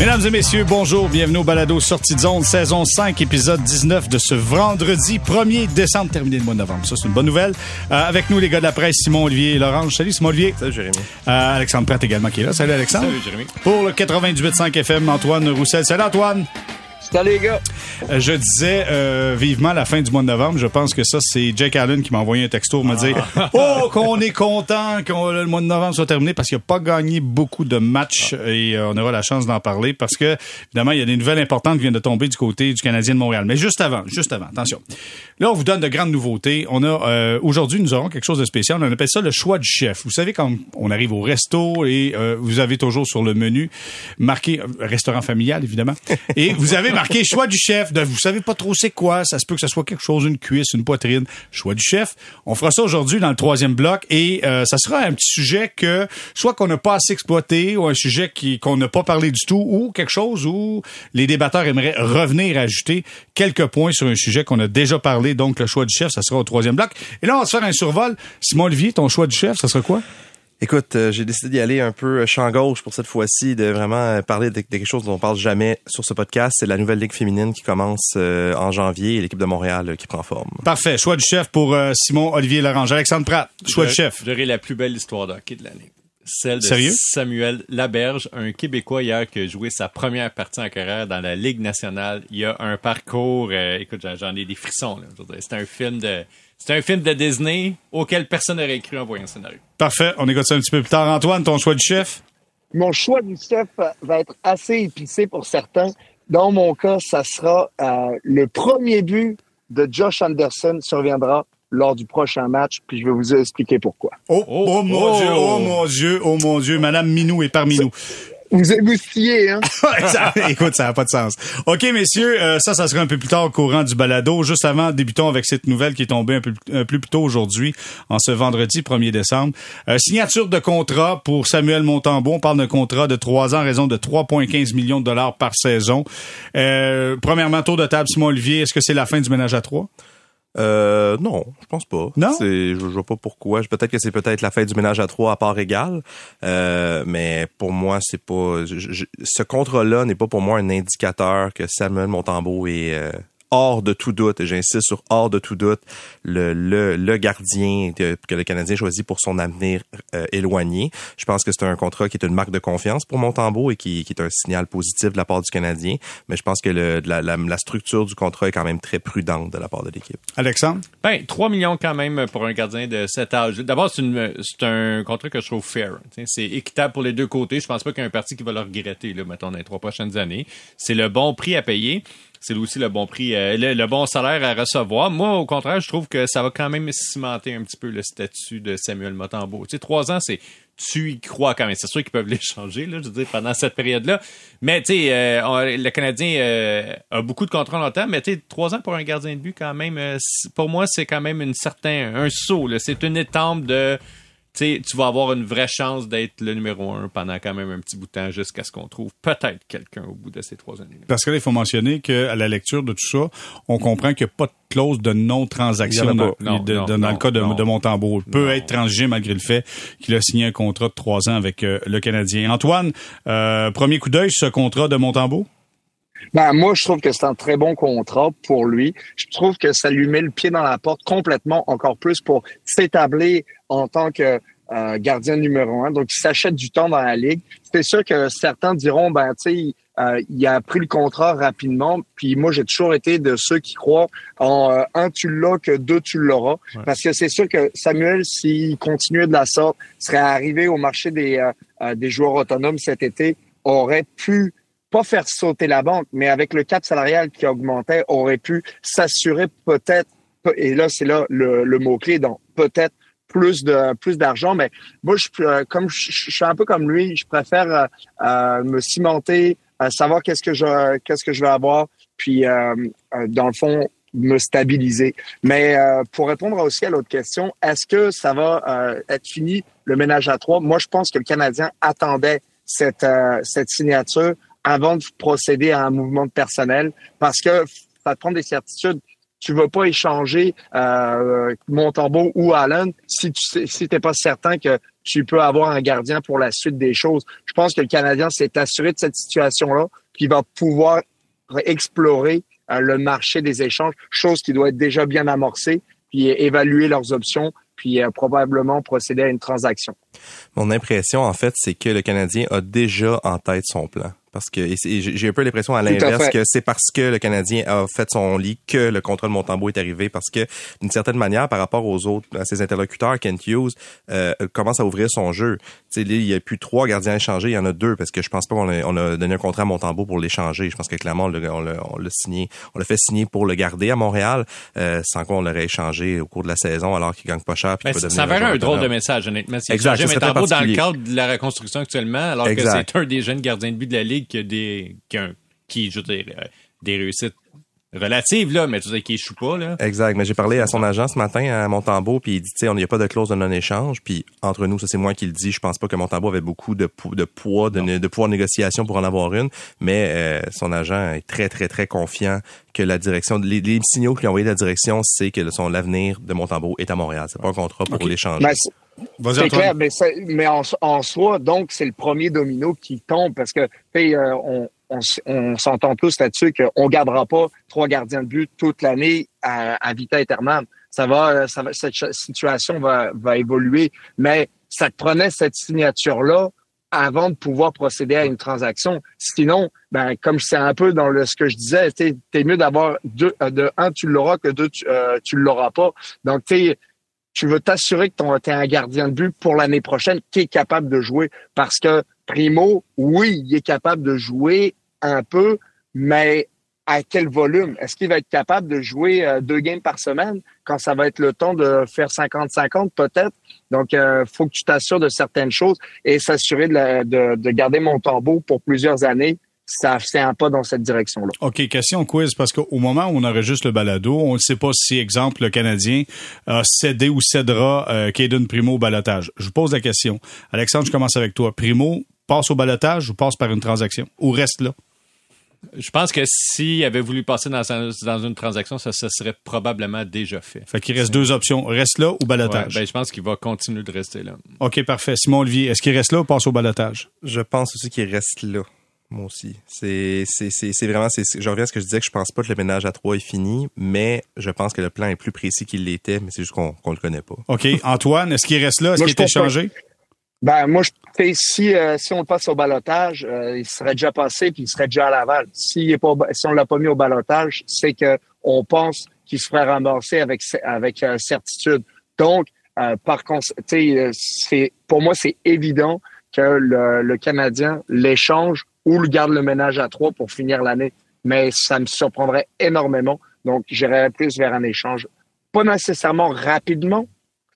Mesdames et messieurs, bonjour, bienvenue au Balado Sortie de zone, saison 5, épisode 19 de ce vendredi 1er décembre, terminé le mois de novembre. Ça, c'est une bonne nouvelle. Euh, avec nous, les gars de la presse, Simon Olivier et Laurent. Salut, Simon Olivier. Salut, Jérémy. Euh, Alexandre Pratt également qui est là. Salut, Alexandre. Salut, Jérémy. Pour le 98.5 FM, Antoine Roussel. Salut, Antoine. Salut les gars. Euh, je disais euh, vivement la fin du mois de novembre. Je pense que ça, c'est Jake Allen qui m'a envoyé un texto me dire Oh, qu'on est content que le mois de novembre soit terminé parce qu'il n'a pas gagné beaucoup de matchs et euh, on aura la chance d'en parler parce que, évidemment, il y a des nouvelles importantes qui viennent de tomber du côté du Canadien de Montréal. Mais juste avant, juste avant, attention. Là, on vous donne de grandes nouveautés. On a aujourd'hui, nous aurons quelque chose de spécial. On appelle ça le choix du chef. Vous savez, quand on arrive au resto et vous avez toujours sur le menu marqué restaurant familial, évidemment, et vous avez marqué choix du chef. De, vous savez pas trop c'est quoi. Ça se peut que ce soit quelque chose, une cuisse, une poitrine. Choix du chef. On fera ça aujourd'hui dans le troisième bloc et euh, ça sera un petit sujet que soit qu'on n'a pas assez exploité ou un sujet qui qu'on n'a pas parlé du tout ou quelque chose où les débatteurs aimeraient revenir ajouter quelques points sur un sujet qu'on a déjà parlé. Donc le choix du chef, ça sera au troisième bloc. Et là, on va se faire un survol. Simon Olivier, ton choix du chef, ça sera quoi? Écoute, euh, j'ai décidé d'y aller un peu euh, champ gauche pour cette fois-ci, de vraiment euh, parler de, quelque chose dont on parle jamais sur ce podcast. C'est la nouvelle ligue féminine qui commence en janvier et l'équipe de Montréal qui prend forme. Parfait. Choix du chef pour Simon Olivier Larange. Alexandre Pratt, choix du chef. J'aurai la plus belle histoire d'hockey de l'année. Celle de Sérieux? Samuel Laberge, un Québécois hier qui a joué sa première partie en carrière dans la Ligue nationale. Il a un parcours, écoute, j'en ai des frissons. C'est un film de c'est un film de Disney auquel personne n'aurait cru en voyant le scénario. Parfait. On écoute ça un petit peu plus tard. Antoine, ton choix du chef? Mon choix du chef va être assez épicé pour certains. Dans mon cas, ça sera euh, le premier but de Josh Anderson surviendra lors du prochain match, puis je vais vous expliquer pourquoi. Oh, oh, oh mon Dieu, oh mon Dieu, oh mon Dieu, Madame Minou est parmi nous. Vous émoustillez, hein? écoute, ça n'a pas de sens. OK, messieurs, euh, ça, ça sera un peu plus tard au courant du balado. Juste avant, débutons avec cette nouvelle qui est tombée un peu, plus tôt aujourd'hui, en ce vendredi 1er décembre. Euh, signature de contrat pour Samuel Montembeau. On parle d'un contrat de trois ans, raison de 3,15 millions de dollars par saison. Euh, premièrement, tour de table, Simon Olivier, est-ce que c'est la fin du ménage à trois? Euh, non, je pense pas. Non? C'est, je, vois pas pourquoi. Peut-être que c'est peut-être la fin du ménage à trois à part égale. Euh, mais pour moi, c'est pas. ce contrat-là n'est pas pour moi un indicateur que Samuel Montembeau est euh, hors de tout doute, et j'insiste sur hors de tout doute, le, le, le gardien que, le Canadien choisit pour son avenir euh, éloigné. Je pense que c'est un contrat qui est une marque de confiance pour Montembeau et qui, qui, est un signal positif de la part du Canadien. Mais je pense que le, la, la, la, structure du contrat est quand même très prudente de la part de l'équipe. Alexandre? Ben, 3 millions quand même pour un gardien de cet âge. D'abord, c'est, c'est un contrat que je trouve fair. C'est équitable pour les deux côtés. Je pense pas qu'il y a un parti qui va le regretter, là, mettons, dans les trois prochaines années. C'est le bon prix à payer c'est aussi le bon prix, euh, le, bon salaire à recevoir. Moi, au contraire, je trouve que ça va quand même cimenter un petit peu le statut de Samuel Motambo. Tu sais, trois ans, c'est tu y crois quand même. C'est sûr qu'ils peuvent l'échanger, là, je veux pendant cette période-là. Mais tu sais, euh, le Canadien euh, a beaucoup de contrats longtemps, mais tu sais, trois ans pour un gardien de but, quand même, pour moi, c'est quand même une certain un saut. C'est une étampe de tu tu vas avoir une vraie chance d'être le numéro un pendant quand même un petit bout de temps jusqu'à ce qu'on trouve peut-être quelqu'un au bout de ces trois années. Parce que là, il faut mentionner qu'à la lecture de tout ça, on comprend qu'il n'y a pas de clause de non-transaction dans, le cas de, de Montembeau. Il peut être transigé malgré le fait qu'il a signé un contrat de trois ans avec euh, le Canadien. Antoine, euh, premier coup d'œil sur ce contrat de Montembeau? Ben, moi, je trouve que c'est un très bon contrat pour lui. Je trouve que ça lui met le pied dans la porte complètement, encore plus pour s'établir en tant que euh, gardien numéro un. Donc, il s'achète du temps dans la ligue. C'est sûr que certains diront, ben, tu sais, euh, il a pris le contrat rapidement. Puis moi, j'ai toujours été de ceux qui croient en euh, un, tu l'as, que deux, tu l'auras. Parce que c'est sûr que Samuel, s'il continuait de la sorte, serait arrivé au marché des, des joueurs autonomes cet été, aurait pu pas faire sauter la banque, mais avec le cap salarial qui augmentait, aurait pu s'assurer peut-être, et là c'est là le, le mot-clé, donc peut-être plus de plus d'argent. Mais moi, je, euh, comme je, suis un peu comme lui, je préfère euh, euh me cimenter, euh, savoir qu'est-ce que je qu'est-ce que je vais avoir, puis dans le fond me stabiliser. Mais pour répondre aussi à l'autre question, est-ce que ça va être fini le ménage à trois? Moi, je pense que le Canadien attendait cette cette signature avant de procéder à un mouvement de personnel parce que ça te prend des certitudes. tu veux pas échanger euh, Montembeau ou Allen si tu sais, si t'es pas certain que tu peux avoir un gardien pour la suite des choses. Je pense que le Canadien s'est assuré de cette situation-là, puis va pouvoir explorer euh, le marché des échanges, chose qui doit être déjà bien amorcée, puis évaluer leurs options, puis euh, probablement procéder à une transaction. Mon impression, en fait, c'est que le Canadien a déjà en tête son plan. Parce que j'ai un peu l'impression à l'inverse que c'est parce que le Canadien a fait son lit que le contrat de Montembeau est arrivé. Parce que d'une certaine manière, par rapport aux autres, à ses interlocuteurs, Kent Hughes euh, commence à ouvrir son jeu. sais, il y a plus trois gardiens échangés, il y en a deux parce que je pense pas qu'on a, on a donné un contrat à Montembeau pour l'échanger. Je pense que clairement on l'a signé, on l'a fait signer pour le garder à Montréal, euh, sans quoi on l'aurait échangé au cours de la saison alors qu'il gagne pas cher. Puis ça va un drôle de message honnêtement. Exact. Montembeau dans le cadre de la reconstruction actuellement, alors que c'est un des jeunes gardiens de but de la ligue qui a des, qui, qui je veux dire, euh, des réussites relatives, là, mais tu sais, qui échoue pas, là. Exact. Mais j'ai parlé à son agent ce matin, à Montembeau, puis il dit, tu sais, on n'y a pas de clause de non-échange, puis entre nous, ça c'est moi qui le dis, je pense pas que Montembeau avait beaucoup de, de poids, de, de, pouvoir de négociation pour en avoir une, mais euh, son agent est très, très, très confiant que la direction, les, les signaux qu'il a envoyés de la direction, c'est que son l'avenir de Montembeau est à Montréal. C'est pas un contrat pour l'échanger. C'est clair, mais, mais en, en, soi, donc, c'est le premier domino qui tombe parce que euh, on, on, s'entend tous là-dessus qu'on gardera pas trois gardiens de but toute l'année à, à vita aeternam. Ça va, ça va, cette situation va, va évoluer, mais ça te prenait cette signature-là avant de pouvoir procéder à une transaction. Sinon, ben comme c'est un peu dans le ce que je disais, t'es es mieux d'avoir deux, euh, de un tu l'auras que deux tu, euh, tu l'auras pas. Donc tu tu veux t'assurer que tu es un gardien de but pour l'année prochaine qui est capable de jouer. Parce que Primo, oui, il est capable de jouer un peu, mais à quel volume? Est-ce qu'il va être capable de jouer euh, deux games par semaine quand ça va être le temps de faire 50-50 peut-être? Donc, il euh, faut que tu t'assures de certaines choses et s'assurer de, de, de garder mon tambour pour plusieurs années ça c'est un pas dans cette direction-là. OK, question quiz, parce qu'au moment où on enregistre le balado, on ne sait pas si, exemple, le Canadien a cédé ou cédera euh, Primo au balotage. Je vous pose la question. Alexandre, je commence avec toi. Primo passe au balotage ou passe par une transaction? Ou reste là? Je pense que s'il avait voulu passer dans, dans une transaction, ça, ça, serait probablement déjà fait. Fait qu'il reste deux options. Reste là ou balotage? ben, je pense qu'il va continuer de rester là. OK, parfait. Simon Olivier, est-ce qu'il reste là ou passe au balotage? Je pense aussi qu'il reste là. Moi aussi. C'est, vraiment, je reviens à ce que je disais que je pense pas que le ménage à trois est fini, mais je pense que le plan est plus précis qu'il l'était, mais c'est juste qu'on, qu'on le connaît pas. OK. Antoine, est-ce qu'il reste là? Est-ce qu'il est échangé? Ben, moi, je si, euh, si on le passe au balotage, euh, il serait déjà passé puis il serait déjà à Laval. S'il est pas, si on l'a pas mis au balotage, c'est que on pense qu'il se ferait ramasser avec, avec euh, certitude. Donc, par contre, c'est, pour moi, c'est évident que le, le Canadien l'échange ou le garde le ménage à trois pour finir l'année. Mais ça me surprendrait énormément. Donc, j'irais plus vers un échange. Pas nécessairement rapidement.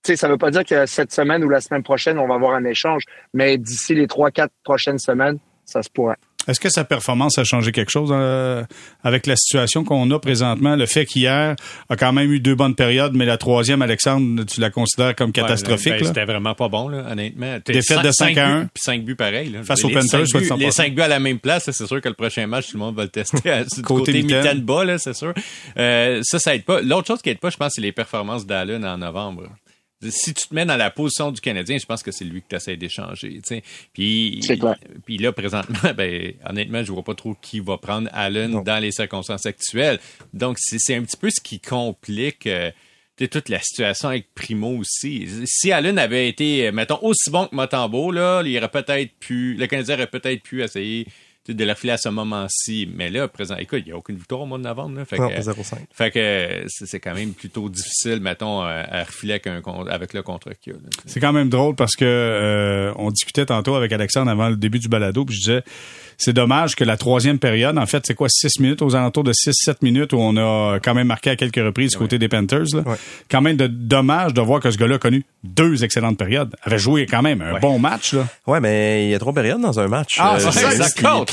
Tu sais, ça veut pas dire que cette semaine ou la semaine prochaine, on va avoir un échange. Mais d'ici les trois, quatre prochaines semaines, ça se pourrait. Est-ce que sa performance a changé quelque chose euh, avec la situation qu'on a présentement? Le fait qu'hier a quand même eu deux bonnes périodes, mais la troisième, Alexandre, tu la considères comme catastrophique? Ben, c'était vraiment pas bon, là, honnêtement. Défaite de 5 à 1. Puis 5 buts pareil. Là. Face aux Panthers, Les 5 buts à la même place, c'est sûr que le prochain match, tout le monde va le tester à, du côté, côté mitaine bas, c'est sûr. Euh, ça, ça aide pas. L'autre chose qui aide pas, je pense, c'est les performances d'Allen en novembre si tu te mets dans la position du Canadien, je pense que c'est lui que tu essaies d'échanger. Puis, puis là, présentement, ben, honnêtement, je vois pas trop qui va prendre Allen dans les circonstances actuelles. Donc, c'est un petit peu ce qui complique euh, toute la situation avec Primo aussi. Si Allen avait été, mettons, aussi bon que Motambo, là, il aurait peut-être pu, le Canadien aurait peut-être pu essayer de la filer à ce moment-ci. Mais là, présent, écoute, il n'y a aucune victoire au mois de novembre. Là, fait, non, que, 0,5. fait que c'est quand même plutôt difficile, mettons, à refiler avec, un, avec le contrat qu'il y a. C'est quand même drôle parce que euh, on discutait tantôt avec Alexandre avant le début du balado, puis je disais c'est dommage que la troisième période, en fait, c'est quoi, six minutes, aux alentours de 6-7 minutes où on a quand même marqué à quelques reprises du côté des Panthers. Là. Quand même de dommage de voir que ce gars-là a connu deux excellentes périodes. Avait joué quand même un bon match. Là. Ouais, mais il y a trois périodes dans un match. Ah, c'est euh, ça,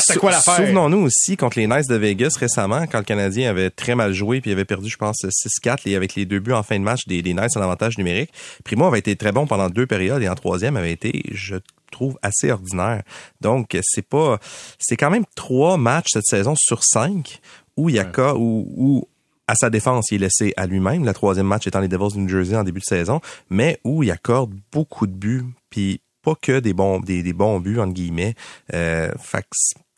c'était quoi l'affaire. Souvenons-nous aussi contre les Knights de Vegas récemment, quand le Canadien avait très mal joué puis avait perdu, je pense, 6-4 avec les deux buts en fin de match des, des Knights en avantage numérique. Primo avait été très bon pendant deux périodes et en troisième avait été, je trouve assez ordinaire. Donc, c'est pas, c'est quand même trois matchs cette saison sur cinq où il y a cas où, où à sa défense, il est laissé à lui-même. Le troisième match étant les Devils du New Jersey en début de saison, mais où il accorde beaucoup de buts, puis pas que des bons des, des bons buts entre guillemets. Euh, fait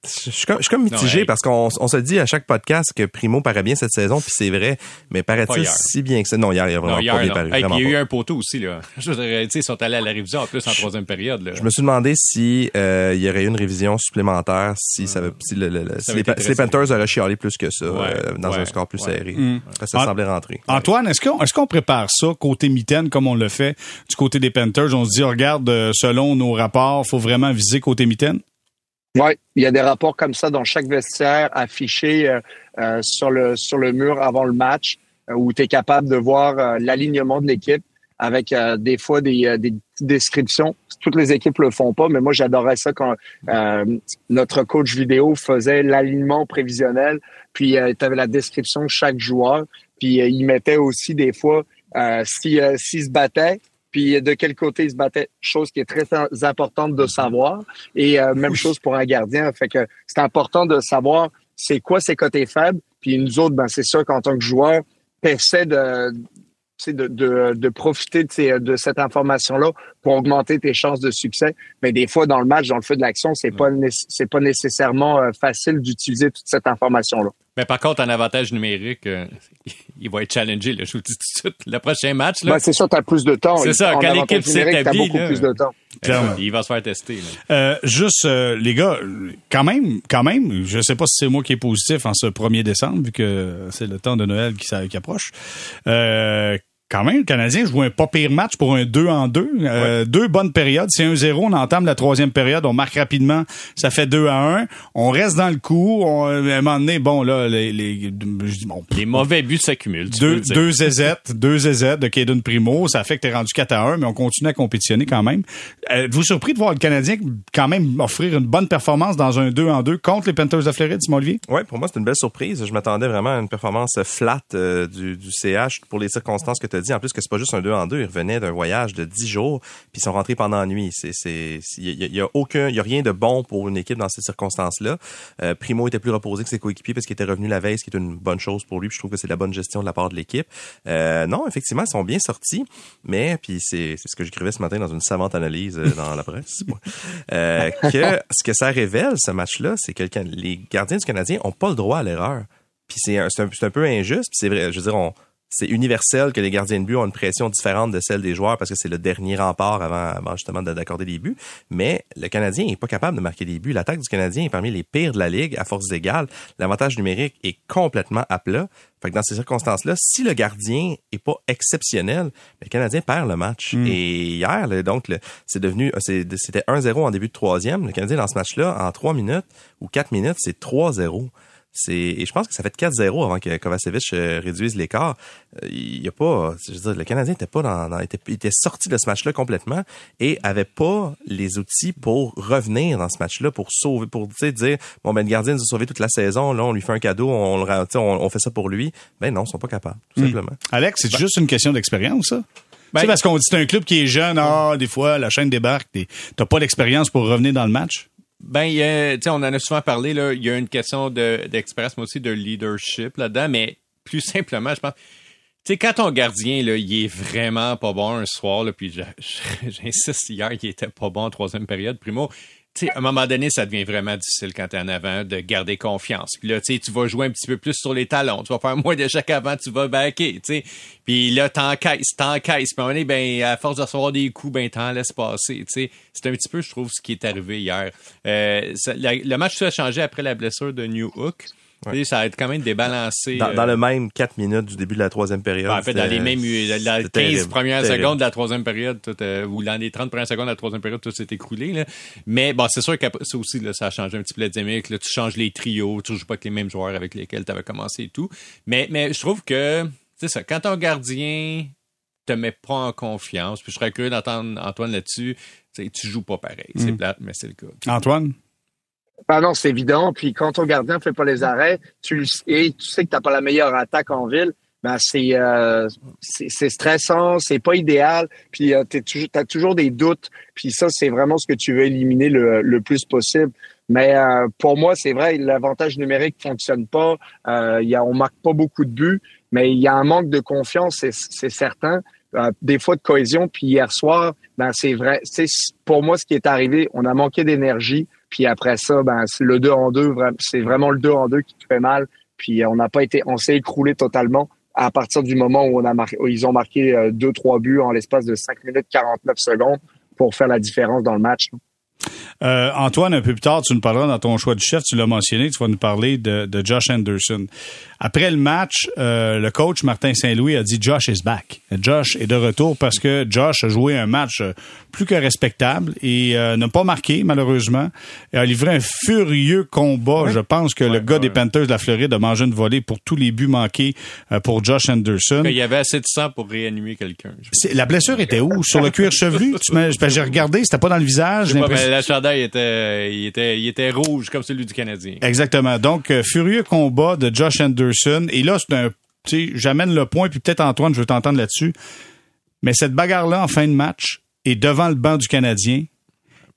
je suis comme, je suis comme mitigé Non, hey. parce qu'on on se dit à chaque podcast que Primo paraît bien cette saison, puis c'est vrai, mais paraît-il si bien que ça? Non, hier, il a vraiment Non, hier, pas bien paru. Hey, vraiment puis il y a eu un poteau aussi, là. Je sais, ils sont allés à la révision en plus en troisième période, là. Je me suis demandé si euh, il y aurait eu une révision supplémentaire, si ça, avait- si, le- le- le- si les, si Panthers auraient chialé plus que ça Ouais, euh, dans ouais, un score plus ouais. serré. Mm. Ça, ça semblait rentrer. Antoine, est-ce qu'on est-ce qu'on prépare ça côté mitaine comme on le fait du côté des Panthers? On se dit, regarde, euh, selon nos rapports, faut vraiment viser côté mitaine? Oui, il y a des rapports comme ça dans chaque vestiaire affichés euh, euh, sur le sur le mur avant le match euh, où tu es capable de voir euh, l'alignement de l'équipe avec des fois des, des descriptions. Toutes les équipes le font pas, mais moi j'adorais ça quand notre coach vidéo faisait l'alignement prévisionnel, puis tu avais la description de chaque joueur, puis il mettait aussi des fois euh, si se battaient, puis de quel côté ils se battaient, chose qui est très importante de savoir. Et euh, même chose pour un gardien. Fait que c'est important de savoir c'est quoi ses côtés faibles. Puis nous autres, ben c'est sûr qu'en tant que joueur, t'essaies de, de, de, de profiter de, ces- de cette information-là pour augmenter tes chances de succès. Mais des fois, dans le match, dans le feu de l'action, c'est pas c'est pas nécessairement euh, facile d'utiliser toute cette information-là. Mais par contre, en avantage numérique, euh, il va être challengé, là, je vous le dis tout de suite. Le prochain match, là, Ben, c'est sûr, tu as plus de temps. C'est ça, En quand l'équipe s'établit, beaucoup là. plus de temps. Clairement. il va se faire tester. là. Euh, juste, euh, les gars, quand même, quand même, je sais pas si c'est moi qui est positif en ce 1er décembre, vu que c'est le temps de Noël qui, qui approche. Quand même, le Canadien joue un pas pire match pour un 2 en 2. Euh, Deux bonnes périodes. C'est 1-0, on entame la troisième période, on marque rapidement, ça fait 2 à 1. On reste dans le coup. On, à un moment donné, bon, là, les, les, je dis, bon, Les mauvais buts s'accumulent. deux, deux ZZ, deux ZZ de Caden Primo. Ça fait que t'es rendu 4 à 1, mais on continue à compétitionner quand même. Euh, Êtes-vous surpris de voir le Canadien quand même offrir une bonne performance dans un 2 en 2 contre les Panthers de Floride, Simon Olivier? Ouais, pour moi, c'est une belle surprise. Je m'attendais vraiment à une performance flat euh, du, du CH pour les circonstances que tu as dit. En plus, que c'est pas juste un 2 en 2. Ils revenaient d'un voyage de 10 jours, puis ils sont rentrés pendant la nuit. C'est, c'est, il y a, aucun, il y a rien de bon pour une équipe dans ces circonstances-là. Euh, Primo était plus reposé que ses coéquipiers parce qu'il était revenu la veille, ce qui est une bonne chose pour lui. Puis je trouve que c'est de la bonne gestion de la part de l'équipe. Euh, non, effectivement, ils sont bien sortis, mais puis c'est, c'est ce que j'écrivais ce matin dans une savante analyse euh, dans la presse. Que ce que ça révèle, ce match-là, c'est que les gardiens du Canadien ont pas le droit à l'erreur. Puis c'est un, un, un peu injuste, puis c'est vrai, je veux dire, on, c'est universel que les gardiens de but ont une pression différente de celle des joueurs parce que c'est le dernier rempart avant, avant justement de- d'accorder des buts. Mais le Canadien est pas capable de marquer des buts. L'attaque du Canadien est parmi les pires de la ligue à force égale. L'avantage numérique est complètement à plat. Fait que dans ces circonstances-là, si le gardien est pas exceptionnel, le Canadien perd le match. Et hier, donc, c'est devenu, c'est- c'était 1-0 en début de troisième. Le Canadien, dans ce match-là, en 3 minutes ou 4 minutes, c'est 3-0. C'est, et je pense que ça fait 4-0 avant que Kovacevic euh, réduise l'écart. Euh, Il y a pas, je veux dire, le Canadien était pas dans, dans- était, était sorti de ce match-là complètement et avait pas les outils pour revenir dans ce match-là, pour sauver, pour tu sais, dire, bon, ben, le gardien nous a sauvé toute la saison, là, on lui fait un cadeau, on, le ra- tu sais, on, on fait ça pour lui. Ben non, ils sont pas capables, tout simplement. Alex, c'est juste une question d'expérience, ça? Ben- tu sais, parce qu'on dit c'est un club qui est jeune, ah, des fois, la chaîne débarque, t'as pas l'expérience pour revenir dans le match. Ben, il y a- on en a souvent parlé, là. Il y a une question de, d'expérience, mais aussi de leadership là-dedans, mais plus simplement, je pense. Tu sais, quand ton gardien, là, il est vraiment pas bon un soir, là, puis j'insiste, hier, il était pas bon en troisième période, primo. Tu sais, à un moment donné, ça devient vraiment difficile quand t'es en avant de garder confiance. Puis là, tu tu vas jouer un petit peu plus sur les talons. Tu vas faire moins d'échecs avant, tu vas backer, tu sais. Puis là, t'encaisses, t'encaisses. Puis à un moment donné, ben, à force de recevoir des coups, ben, t'en laisses passer, tu sais. C'est un petit peu, je trouve, ce qui est arrivé hier. Euh, le match a changé après la blessure de New Hook. Ça a été quand même débalancé. Dans, euh, dans le même 4 minutes du début de la troisième période. ben, en fait, dans les mêmes dans la c'était 15 terrible, premières terrible. secondes de la troisième période, tout, euh, ou dans les 30 premières secondes de la troisième période, tout s'est écroulé. Là. Mais bon, c'est sûr que ça aussi, là, ça a changé un petit peu la dynamique. Là, tu changes les trios, tu joues pas avec les mêmes joueurs avec lesquels tu avais commencé et tout. Mais, mais je trouve que, c'est ça, quand ton gardien te met pas en confiance, puis je serais curieux d'entendre Antoine là-dessus, tu joues pas pareil. C'est Mm. plate, mais c'est le cas. Antoine? Ah non, c'est évident. Puis quand ton gardien fait pas les arrêts, tu et tu sais que t'as pas la meilleure attaque en ville. Ben c'est euh, c'est stressant, c'est pas idéal. Puis euh, t'es toujours t'as toujours des doutes. Puis ça c'est vraiment ce que tu veux éliminer le, le plus possible. Mais euh, pour moi c'est vrai, l'avantage numérique fonctionne pas. Euh, y a, on marque pas beaucoup de buts. mais il y a un manque de confiance, c'est certain. Euh, des fois de cohésion. Puis hier soir, ben c'est vrai. C'est pour moi ce qui est arrivé. On a manqué d'énergie. Puis après ça, ben le 2 en 2, c'est vraiment le 2 en 2 qui fait mal. Puis on n'a pas été, on s'est écroulé totalement à partir du moment où ils ont marqué euh, deux trois buts en l'espace de 5 minutes 49 secondes pour faire la différence dans le match. Euh, Antoine, un peu plus tard, tu nous parleras dans ton choix du chef, tu l'as mentionné, tu vas nous parler de Josh Anderson. Après le match, euh, le coach Martin Saint-Louis a dit Josh is back. Josh est de retour parce que Josh a joué un match euh, plus que respectable et euh, n'a pas marqué malheureusement. Et a livré un furieux combat. Je pense que le gars des Panthers de la Floride a mangé une volée pour tous les buts manqués pour Josh Anderson. Il y avait assez de sang pour réanimer quelqu'un. La blessure était où? Sur le cuir chevelu? J'ai regardé, c'était pas dans le visage. Pas, mais la chandail était, il était, il était rouge comme celui du Canadien. Exactement. Donc furieux combat de Josh Anderson et là, c'est un. Tu sais, j'amène le point, puis peut-être Antoine, je veux t'entendre là-dessus. Mais cette bagarre-là en fin de match est devant le banc du Canadien.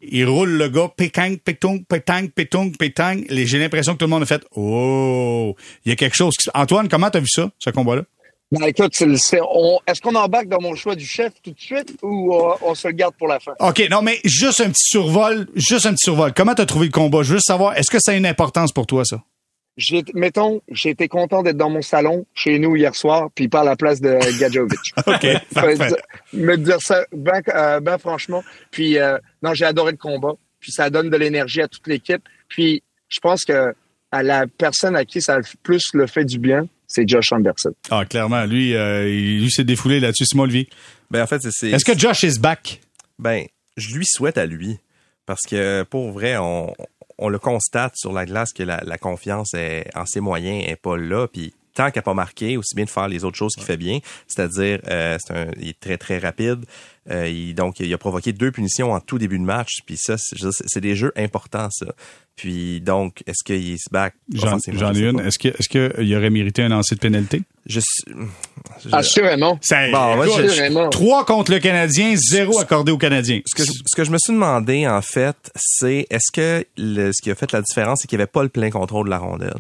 Il roule le gars, pétang, pétung, pétang, pétung, pétang. J'ai l'impression que tout le monde a fait Oh, il y a quelque chose. Antoine, comment t'as vu ça, ce combat-là? Ben, écoute, est-ce qu'on embarque dans mon choix du chef tout de suite ou on, euh, on se le garde pour la fin? OK, non, mais juste un petit survol, juste un petit survol. Comment t'as trouvé le combat? Je veux juste savoir, est-ce que ça a une importance pour toi, ça? J'ai, mettons, j'ai été content d'être dans mon salon chez nous hier soir, puis pas à la place de Gadjovic. OK. me dire ça ben, euh, ben franchement. Puis euh, non, j'ai adoré le combat. Puis ça donne de l'énergie à toute l'équipe. Puis je pense que à la personne à qui ça a plus le fait du bien, c'est Josh Anderson. Ah, clairement. Lui, euh, lui s'est défoulé là-dessus. Simon Olivier. Ben, en fait, c'est. Est-ce que Josh is back? Ben, je lui souhaite à lui. Parce que pour vrai, on, on le constate sur la glace que la, confiance est, en ses moyens est pas là. Puis tant qu'il n'a pas marqué, aussi bien de faire les autres choses qu'il fait bien, c'est-à-dire euh, c'est un, il est très très rapide. Euh, il, donc il a provoqué deux punitions en tout début de match. Puis ça, c'est des jeux importants ça. Puis donc, est-ce qu'il se back J'en ai une. Est-ce que est-ce qu'il aurait mérité un lancer de pénalité? Je, Assurément. Bon, trois contre le Canadien, zéro accordé au Canadien. Ce que, je, ce que je me suis demandé en fait, c'est est-ce que le, ce qui a fait la différence, c'est qu'il n'y avait pas le plein contrôle de la rondelle?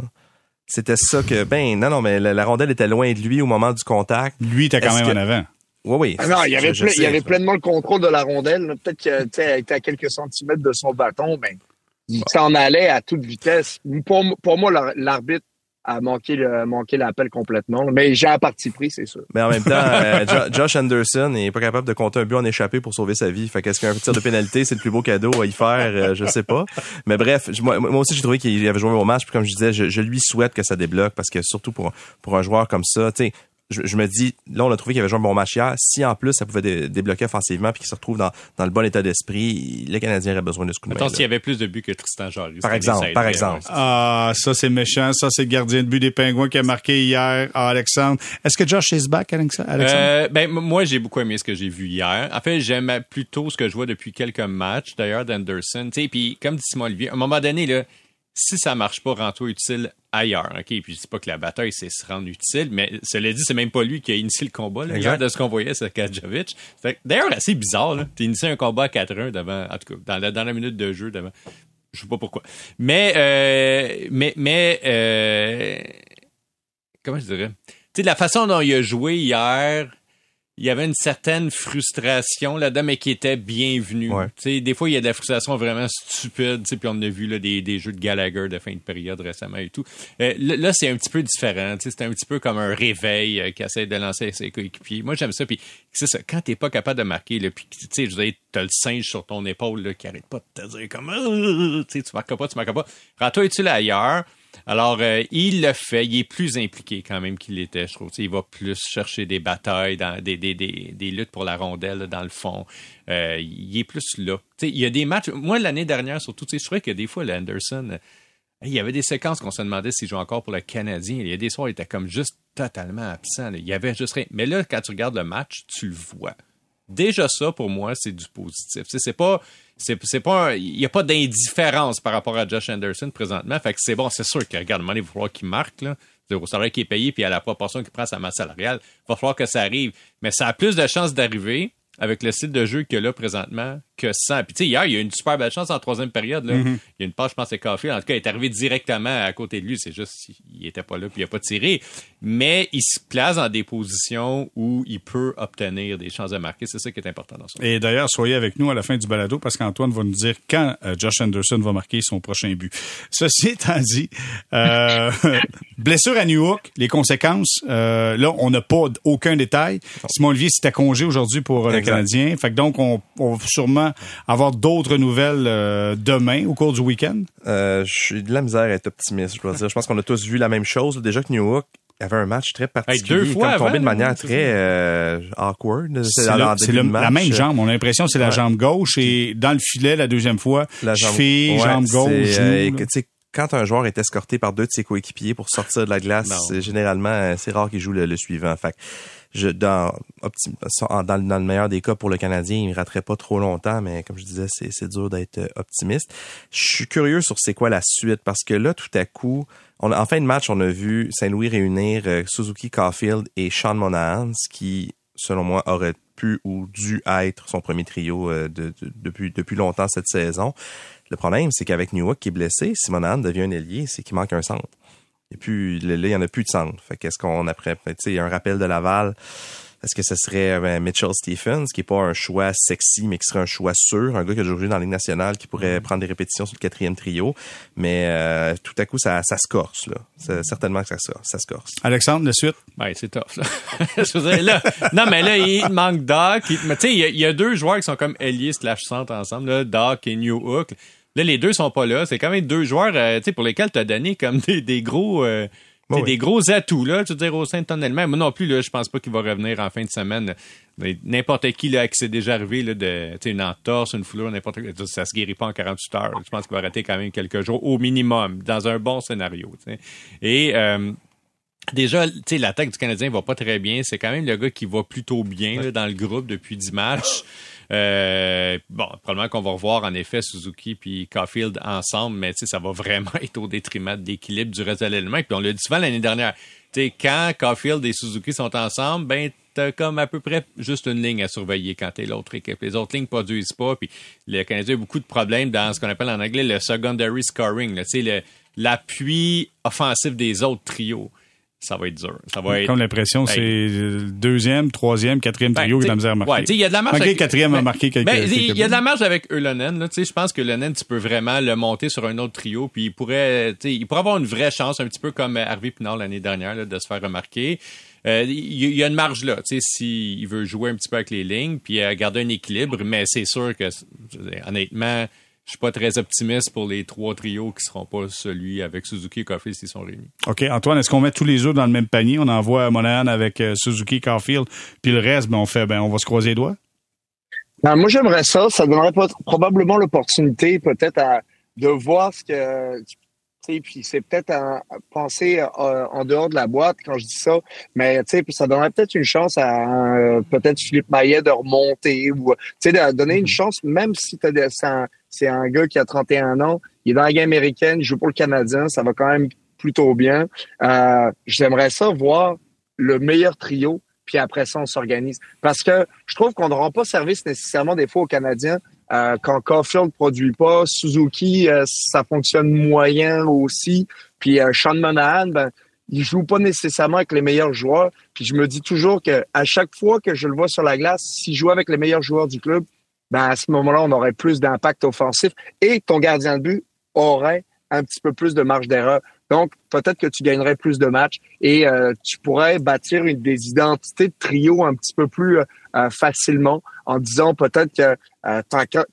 C'était ça que ben non non mais la, rondelle était loin de lui au moment du contact. Lui était quand même en avant. Oui, oui. Ah non, il y avait, il y avait pleinement le contrôle de la rondelle. Peut-être qu'il était à quelques centimètres de son bâton, mais il s'en allait à toute vitesse. Pour, pour moi, l'arbitre a manqué manqué l'appel complètement. Mais j'ai un parti pris, c'est sûr. Mais en même temps, euh, Josh Anderson n'est pas capable de compter un but en échappé pour sauver sa vie. Fait qu'est-ce qu'un tir de pénalité, c'est le plus beau cadeau à y faire, euh, je sais pas. Mais bref, moi, aussi j'ai trouvé qu'il avait joué au match. Puis comme je disais, je, je, lui souhaite que ça débloque parce que surtout pour pour un joueur comme ça, tu sais, je, me dis, là, on a trouvé qu'il avait joué un bon match hier. Si en plus, ça pouvait débloquer offensivement puis qu'il se retrouve dans, dans le bon état d'esprit, les Canadiens auraient besoin de ce coup de main. s'il y avait plus de buts que Tristan Jarry. Par exemple, par exemple. Ah, ça, c'est méchant. Ça, c'est le gardien de but des Pingouins qui a marqué hier, ah, Alexandre. Est-ce que Josh is back, Alexandre? Euh, ben, moi, j'ai beaucoup aimé ce que j'ai vu hier. En fait, j'aime plutôt ce que je vois depuis quelques matchs, d'ailleurs, d'Anderson. Tu sais, puis comme dit Simon Olivier, à un moment donné, là, si ça marche pas, rends-toi utile ailleurs. OK? Puis je dis pas que la bataille, c'est se rendre utile, mais cela dit, c'est même pas lui qui a initié le combat. Là, de ce qu'on voyait, c'est Kadjovic. D'ailleurs, assez bizarre. Là. T'as initié un combat à 4-1 devant, en tout cas, dans la, dans la minute de jeu devant. Je sais pas pourquoi. Mais, euh, mais, mais, euh, comment je dirais? Tu sais, la façon dont il a joué hier, il y avait une certaine frustration là-dedans, mais qui était bienvenue. Des fois, il y a de la frustration vraiment stupide, puis on a vu là, des, des jeux de Gallagher de fin de période récemment et tout. Euh, là, c'est un petit peu différent. C'est un petit peu comme un réveil euh, qui essaie de lancer ses coéquipiers. Moi, j'aime ça. Puis c'est ça, quand t'es pas capable de marquer, là, puis tu sais, t'as le singe sur ton épaule là, qui arrête pas de te dire comme ah, tu marques pas, tu marques pas. Rends-toi utile ailleurs? Alors, euh, il le fait. Il est plus impliqué quand même qu'il l'était, je trouve. il va plus chercher des batailles, des luttes pour la rondelle, dans le fond. Euh, il est plus là. il y a des matchs. Moi, l'année dernière, surtout, je trouvais que des fois, l'Anderson, euh, il y avait des séquences qu'on se demandait s'il jouait encore pour le Canadien. Il y a des soirs, il était comme juste totalement absent. Il y avait juste rien. Mais là, quand tu regardes le match, tu le vois. Déjà ça, pour moi, c'est du positif. C'est pas c'est pas il y a pas d'indifférence par rapport à Josh Anderson présentement. Fait que c'est bon c'est sûr que regarde il va falloir qu'il marque là. Au salaire qui est payé puis à la proportion qu'il prend sa masse salariale. Il va falloir que ça arrive. Mais ça a plus de chances d'arriver avec le style de jeu qu'il a là présentement que sans. Puis tu sais, hier, il y a eu une super belle chance en troisième période. Là. Mm-hmm. Il y a une passe, je pense, c'est Caulfield. En tout cas, il est arrivé directement à côté de lui. C'est juste qu'il était pas là puis il a pas tiré. Mais il se place dans des positions où il peut obtenir des chances de marquer. C'est ça qui est important dans son Et d'ailleurs, soyez avec nous à la fin du balado parce qu'Antoine va nous dire quand euh, Josh Anderson va marquer son prochain but. Ceci étant dit, euh, blessure à New York, les conséquences, euh, là, on n'a pas aucun détail. Simon Olivier, c'était congé aujourd'hui pour euh. Canadien. Fait que donc, on, on va sûrement avoir d'autres nouvelles euh, demain au cours du week-end. Euh, je suis de la misère à être optimiste, je dois dire. Je pense qu'on a tous vu la même chose. Déjà que New York avait un match très particulier, deux fois comme tombé de manière très euh, awkward. C'est match. la même jambe. On a l'impression que c'est la Ouais. jambe gauche et dans le filet, la deuxième fois, La jambe- cheville, Ouais, jambe gauche, genou, euh, et sais, quand un joueur est escorté par deux de ses coéquipiers pour sortir de la glace, généralement c'est rare qu'il joue le, le suivant. Fait je dans dans, dans le meilleur des cas pour le Canadien, il ne raterait pas trop longtemps, mais comme je disais, c'est, dur d'être euh, optimiste. Je suis curieux sur c'est quoi la suite parce que là, tout à coup, on en fin de match, on a vu Saint-Louis réunir euh, Suzuki Caulfield et Sean Monahan, ce qui, selon moi, aurait pu ou dû être son premier trio euh, de- de- depuis, depuis longtemps cette saison. Le problème, c'est qu'avec Newhook qui est blessé, si Monahan devient un ailier, c'est qu'il manque un centre. Et puis là, il y en a plus de centre. Fait qu'est-ce qu'on après, tu sais, il y a un rappel de Laval. Est-ce que ce serait ben, Mitchell Stephens, qui est pas un choix sexy, mais qui serait un choix sûr, un gars qui a joué dans la Ligue nationale, qui pourrait prendre des répétitions sur le quatrième trio, mais euh, tout à coup ça, ça se corse là. C'est- certainement que ça, se- ça se corse. Alexandre, de suite? Ben, c'est tough, là. Je veux dire, là. Non, mais là, il manque Doc. Il- Mais tu sais, il y a- il y, a deux joueurs qui sont comme ailier slash centre ensemble, là, Doc et New Hook. Là, les deux sont pas là. C'est quand même deux joueurs, euh, tu sais, pour lesquels t'as donné comme des, des gros, euh, tu Oui. des gros atouts, là. Je veux dire, au sein de ton élément. Moi non plus, là, je pense pas qu'il va revenir en fin de semaine. N'importe qui, là, qui c'est déjà arrivé, là, de, tu sais, une entorse, une foulure, n'importe quoi. Ça se guérit pas en 48 heures. Je pense qu'il va arrêter quand même quelques jours au minimum, dans un bon scénario, tu sais. Et, euh, Déjà, tu sais, l'attaque du Canadien va pas très bien. C'est quand même le gars qui va plutôt bien là, dans le groupe depuis 10 matchs. Euh, bon, probablement qu'on va revoir en effet Suzuki puis Caulfield ensemble, mais ça va vraiment être au détriment de l'équilibre du reste de l'élément. Puis on l'a dit souvent l'année dernière. Quand Caulfield et Suzuki sont ensemble, ben t'as comme à peu près juste une ligne à surveiller quand t'es l'autre équipe. Les autres lignes produisent pas, puis le Canadien a beaucoup de problèmes dans ce qu'on appelle en anglais le secondary scoring, l'appui offensif des autres trios. Ça va être dur. Ça va être Comme l'impression, c'est le deuxième, troisième, quatrième Ben, trio qui a de la misère à marquer. ouais, il y a de la marge. Malgré avec- quatrième a ben, marqué quelques, ben, il quelques y a de la marge avec Eulonen. Là, Tu sais, je pense que Eulonen, tu peux vraiment le monter sur un autre trio, puis il pourrait, tu sais, il pourrait avoir une vraie chance, un petit peu comme Harvey Pinard l'année dernière, là, de se faire remarquer. Euh, il y, il y a une marge là, tu sais, s'il veut jouer un petit peu avec les lignes, puis euh, garder un équilibre, mais c'est sûr que, honnêtement, je suis pas très optimiste pour les trois trios qui seront pas celui avec Suzuki et Caulfield s'ils sont réunis. OK, Antoine, est-ce qu'on met tous les œufs dans le même panier? On envoie Monahan avec euh, Suzuki, Carfield, puis le reste, ben, on fait, ben, on va se croiser les doigts? Ben, moi, j'aimerais ça. Ça donnerait pas- probablement l'opportunité, peut-être, à, de voir ce que. Tu puis c'est peut-être à, penser euh, en dehors de la boîte quand je dis ça, mais tu sais, puis ça donnerait peut-être une chance à euh, peut-être Philippe Maillet de remonter ou tu sais de donner une chance, même si t'as des- c'est un, gars qui a 31 ans, il est dans la game américaine, il joue pour le Canadien, ça va quand même plutôt bien. Euh, J'aimerais ça voir le meilleur trio, puis après ça on s'organise, parce que je trouve qu'on ne rend pas service nécessairement des fois aux Canadiens euh, quand Caulfield produit pas, Suzuki, euh, ça fonctionne moyen aussi. Puis euh, Sean Monahan, ben, il joue pas nécessairement avec les meilleurs joueurs. Puis je me dis toujours que à chaque fois que je le vois sur la glace, s'il joue avec les meilleurs joueurs du club, ben à ce moment-là, on aurait plus d'impact offensif et ton gardien de but aurait un petit peu plus de marge d'erreur. Donc, peut-être que tu gagnerais plus de matchs et euh, tu pourrais bâtir une, des identités de trio un petit peu plus euh, facilement en disant peut-être que euh,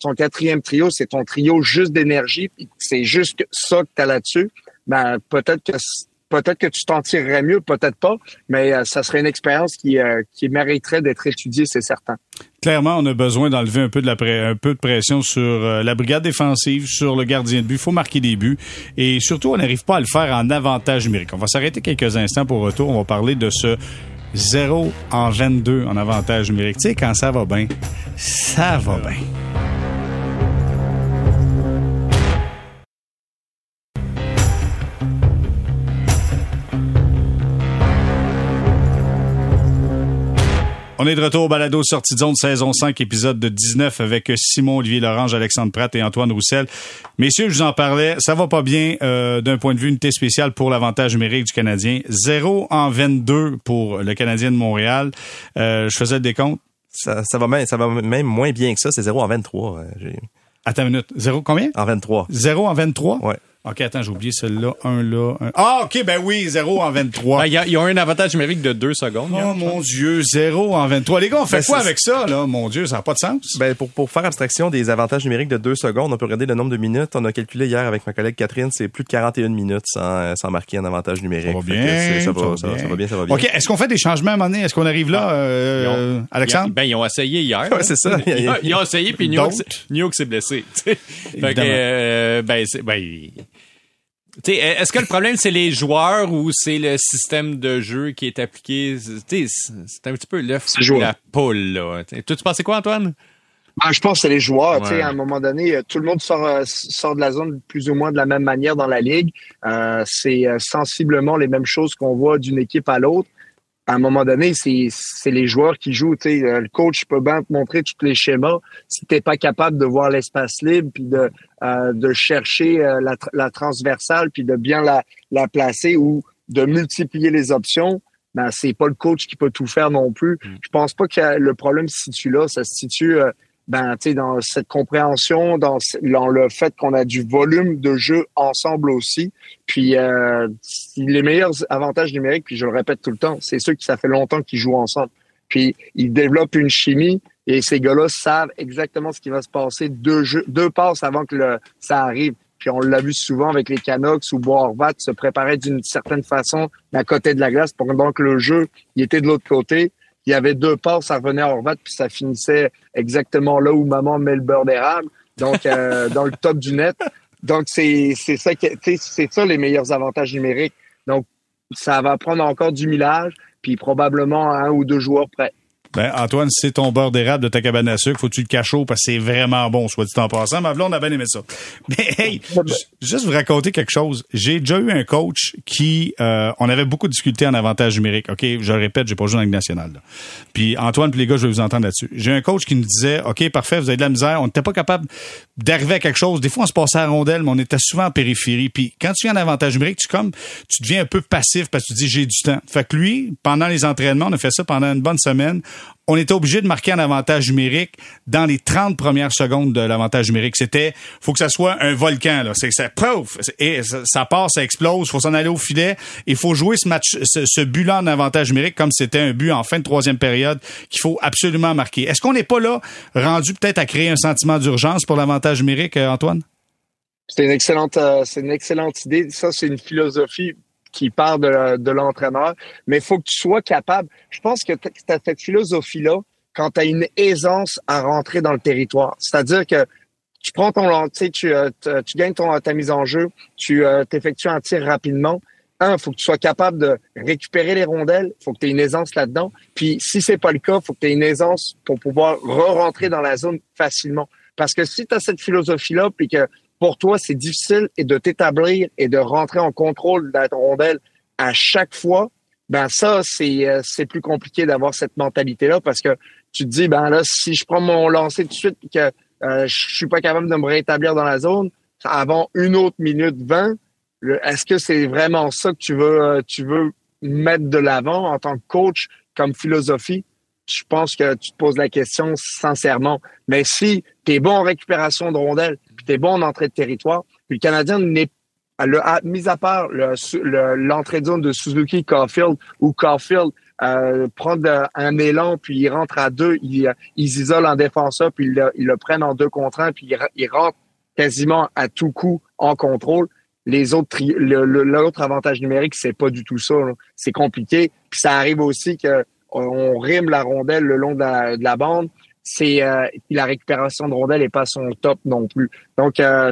ton, quatrième trio, c'est ton trio juste d'énergie, c'est juste ça que tu as là-dessus. Ben, peut-être que peut-être que tu t'en tirerais mieux, peut-être pas, mais euh, ça serait une expérience qui, euh, qui mériterait d'être étudiée, c'est certain. Clairement, on a besoin d'enlever un peu de la pré- un peu de pression sur euh, la brigade défensive, sur le gardien de but. Il faut marquer des buts. Et surtout, on n'arrive pas à le faire en avantage numérique. On va s'arrêter quelques instants pour retour. On va parler de ce 0 en 22 en avantage numérique. Tu sais, quand ça va bien, ça va bien. On est de retour au balado Sortie de zone saison 5, épisode de 19 avec Simon Olivier Lorange, Alexandre Pratt et Antoine Roussel. Messieurs, je vous en parlais, ça va pas bien euh, d'un point de vue unité spéciale pour l'avantage numérique du Canadien. 0 en 22 pour le Canadien de Montréal. Euh, je faisais le décompte. Ça, ça, va même, ça va même moins bien que ça, c'est 0 en 23. euh, Attends une minute. 0 combien? En 23. 0 en 23? Ouais. OK, attends, j'ai oublié celui-là. Un là. Un... Ah, OK, ben oui, 0 en 23. Ben, il y a- ils ont un avantage numérique de deux secondes. Oh mon Dieu, 0 en 23. Les gars, on fait Ben, quoi avec ça, là? Mon Dieu, ça n'a pas de sens. Ben, pour, pour faire abstraction des avantages numériques de deux secondes, on peut regarder le nombre de minutes. On a calculé hier avec ma collègue Catherine, c'est plus de 41 minutes sans, euh, sans marquer un avantage numérique. Ça va bien, Ça va, va ça va- bien. ça va bien, ça va bien. OK, est-ce qu'on fait des changements à un moment donné? Est-ce qu'on arrive là, euh, Ils ont- Alexandre? Ben, ils ont essayé hier. Ouais, c'est ça. Ils, ont- ils ont essayé, puis New York, s'est- blessé. fait que, euh, ben, c'est- ben, est-ce que le problème, c'est les joueurs ou c'est le système de jeu qui est appliqué? C'est un petit peu l'œuf joueur. la poule, là. Tu pensais quoi, Antoine? Ben, je pense que c'est les joueurs. Ouais. à un moment donné, euh, tout le monde sort, euh, sort de la zone plus ou moins de la même manière dans la ligue. Euh, c'est euh, sensiblement les mêmes choses qu'on voit d'une équipe à l'autre. À un moment donné, c'est c'est les joueurs qui jouent. Tu sais, euh, le coach peut bien te montrer tous les schémas. Si t'es pas capable de voir l'espace libre, puis de euh, de chercher euh, la, la transversale, puis de bien la, la placer ou de multiplier les options, ben c'est pas le coach qui peut tout faire non plus. Je pense pas que le problème se situe là. Ça se situe euh, ben, tu sais, dans cette compréhension, dans, dans le fait qu'on a du volume de jeu ensemble aussi. Puis euh, les meilleurs avantages numériques, puis je le répète tout le temps, c'est ceux qui ça fait longtemps qu'ils jouent ensemble. Puis ils développent une chimie et ces gars-là savent exactement ce qui va se passer deux jeux, deux passes avant que ça arrive. Puis on l'a vu souvent avec les Canucks où Boarvat se préparait d'une certaine façon à côté de la glace pendant que le jeu il était de l'autre côté. Il y avait deux passes, ça revenait à Horvat, puis ça finissait exactement là où maman met le beurre d'érable, donc euh, dans le top du net. Donc c'est c'est ça sais, c'est ça les meilleurs avantages numériques. Donc ça va prendre encore du millage, puis probablement un ou deux joueurs près. Ben, Antoine, c'est ton beurre d'érable de ta cabane à sucre. Faut que tu le caches parce que c'est vraiment bon, soit dit en passant. Ma blonde a bien aimé ça. Mais hey, ju- juste vous raconter quelque chose. J'ai déjà eu un coach qui, euh, on avait beaucoup de difficultés en avantage numérique. OK, je le répète, j'ai pas joué dans la Ligue nationale. là. Puis Antoine puis les gars, je vais vous entendre là-dessus. J'ai un coach qui nous disait, OK, parfait, vous avez de la misère. On n'était pas capable d'arriver à quelque chose. Des fois, on se passait à la rondelle, mais on était souvent en périphérie. Puis quand tu viens en avantage numérique, tu comme, tu deviens un peu passif parce que tu dis, j'ai du temps. Fait que lui, pendant les entraînements, on a fait ça pendant une bonne semaine. On était obligé de marquer un avantage numérique dans les 30 premières secondes de l'avantage numérique. C'était, faut que ça soit un volcan, là. C'est, ça, pouf! Et ça, part, ça explose. Faut s'en aller au filet. Il faut jouer ce match, ce, ce but-là en avantage numérique comme c'était un but en fin de troisième période qu'il faut absolument marquer. Est-ce qu'on n'est pas là rendu peut-être à créer un sentiment d'urgence pour l'avantage numérique, euh, Antoine? C'est une excellente, euh, c'est une excellente idée. Ça, c'est une philosophie qui part de, de l'entraîneur. Mais il faut que tu sois capable. Je pense que tu as cette philosophie-là quand tu as une aisance à rentrer dans le territoire. C'est-à-dire que tu prends ton tu tu, euh, t- tu gagnes ton, ta mise en jeu, tu euh, un tir rapidement. Un, faut que tu sois capable de récupérer les rondelles, faut que tu aies une aisance là-dedans. Puis si c'est pas le cas, faut que tu aies une aisance pour pouvoir re-rentrer dans la zone facilement. Parce que si tu as cette philosophie-là, puis que pour toi, c'est difficile et de t'établir et de rentrer en contrôle de la rondelle à chaque fois, ben ça, c'est euh, c'est plus compliqué d'avoir cette mentalité-là parce que tu te dis, ben là, si je prends mon lancer tout de suite que euh, je suis pas capable de me rétablir dans la zone avant une autre minute 20, le- est-ce que c'est vraiment ça que tu veux euh, tu veux mettre de l'avant en tant que coach comme philosophie? Je pense que tu te poses la question sincèrement. Mais si tu es bon en récupération de rondelles, puis bon en entrée de territoire, puis le Canadien n'est mis à part le- le- l'entrée de zone de Suzuki Caulfield ou Caulfield euh, prend un élan puis il rentre à deux, il, euh, ils isolent un défenseur puis ils le, ils le prennent en deux contre un puis il, il rentre quasiment à tout coup en contrôle. Les autres, l'autre avantage numérique, c'est pas du tout ça. C'est compliqué. Puis ça arrive aussi que on, on rime la rondelle le long de la bande. C'est euh, la récupération de rondelle est pas son top non plus. Donc euh,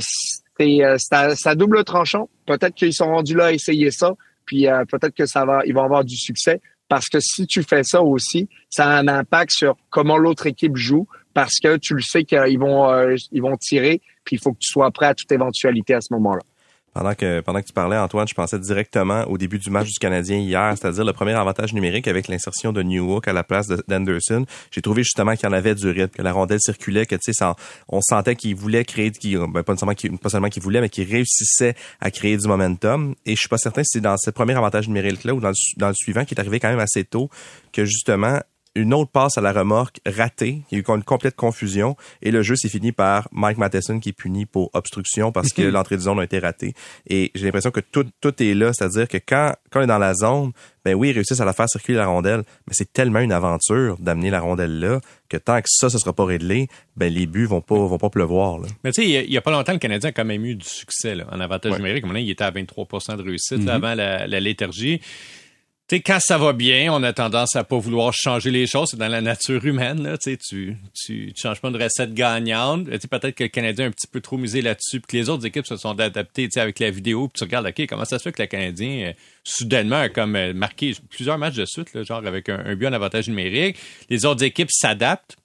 c'est euh, c'est à double tranchant. Peut-être qu'ils sont rendus là à essayer ça, puis euh, peut-être que ça va, ils vont avoir du succès. Parce que si tu fais ça aussi, ça a un impact sur comment l'autre équipe joue, parce que tu le sais qu'ils vont, euh, ils vont tirer, puis il faut que tu sois prêt à toute éventualité à ce moment-là. Pendant que, pendant que tu parlais, Antoine, je pensais directement au début du match du Canadien hier, c'est-à-dire le premier avantage numérique avec l'insertion de Newhook à la place d'Anderson. J'ai trouvé justement qu'il y en avait du rythme, que la rondelle circulait, que tu sais, on sentait qu'il voulait créer, ben, pas, seulement qu'il, voulait, mais qu'il réussissait à créer du momentum. Et je suis pas certain si c'est dans ce premier avantage numérique-là ou dans le suivant, qui est arrivé quand même assez tôt, que justement, une autre passe à la remorque ratée. Il y a eu une complète confusion et le jeu s'est fini par Mike Matheson qui est puni pour obstruction parce que mhm. l'entrée de zone a été ratée. Et j'ai l'impression que tout, tout est là, c'est-à-dire que quand, quand on est dans la zone, ben oui, ils réussissent à la faire circuler la rondelle, mais c'est tellement une aventure d'amener la rondelle là que tant que ça, ça sera pas réglé, ben les buts vont pas, vont pas pleuvoir. Là. Mais tu sais, il y, a pas longtemps, le Canadien a quand même eu du succès là, en avantage numérique. Maintenant, il était à 23% de réussite mhm. avant la, la léthargie quand ça va bien, on a tendance à pas vouloir changer les choses. C'est dans la nature humaine, là. Tu, tu, tu changes pas une recette gagnante. Peut-être que le Canadien a un petit peu trop misé là-dessus, puis que les autres équipes se sont adaptées, avec la vidéo, puis tu regardes, OK, comment ça se fait que le Canadien, euh, soudainement, a comme euh, marqué plusieurs matchs de suite, là, genre avec un, but en avantage numérique. Les autres équipes s'adaptent.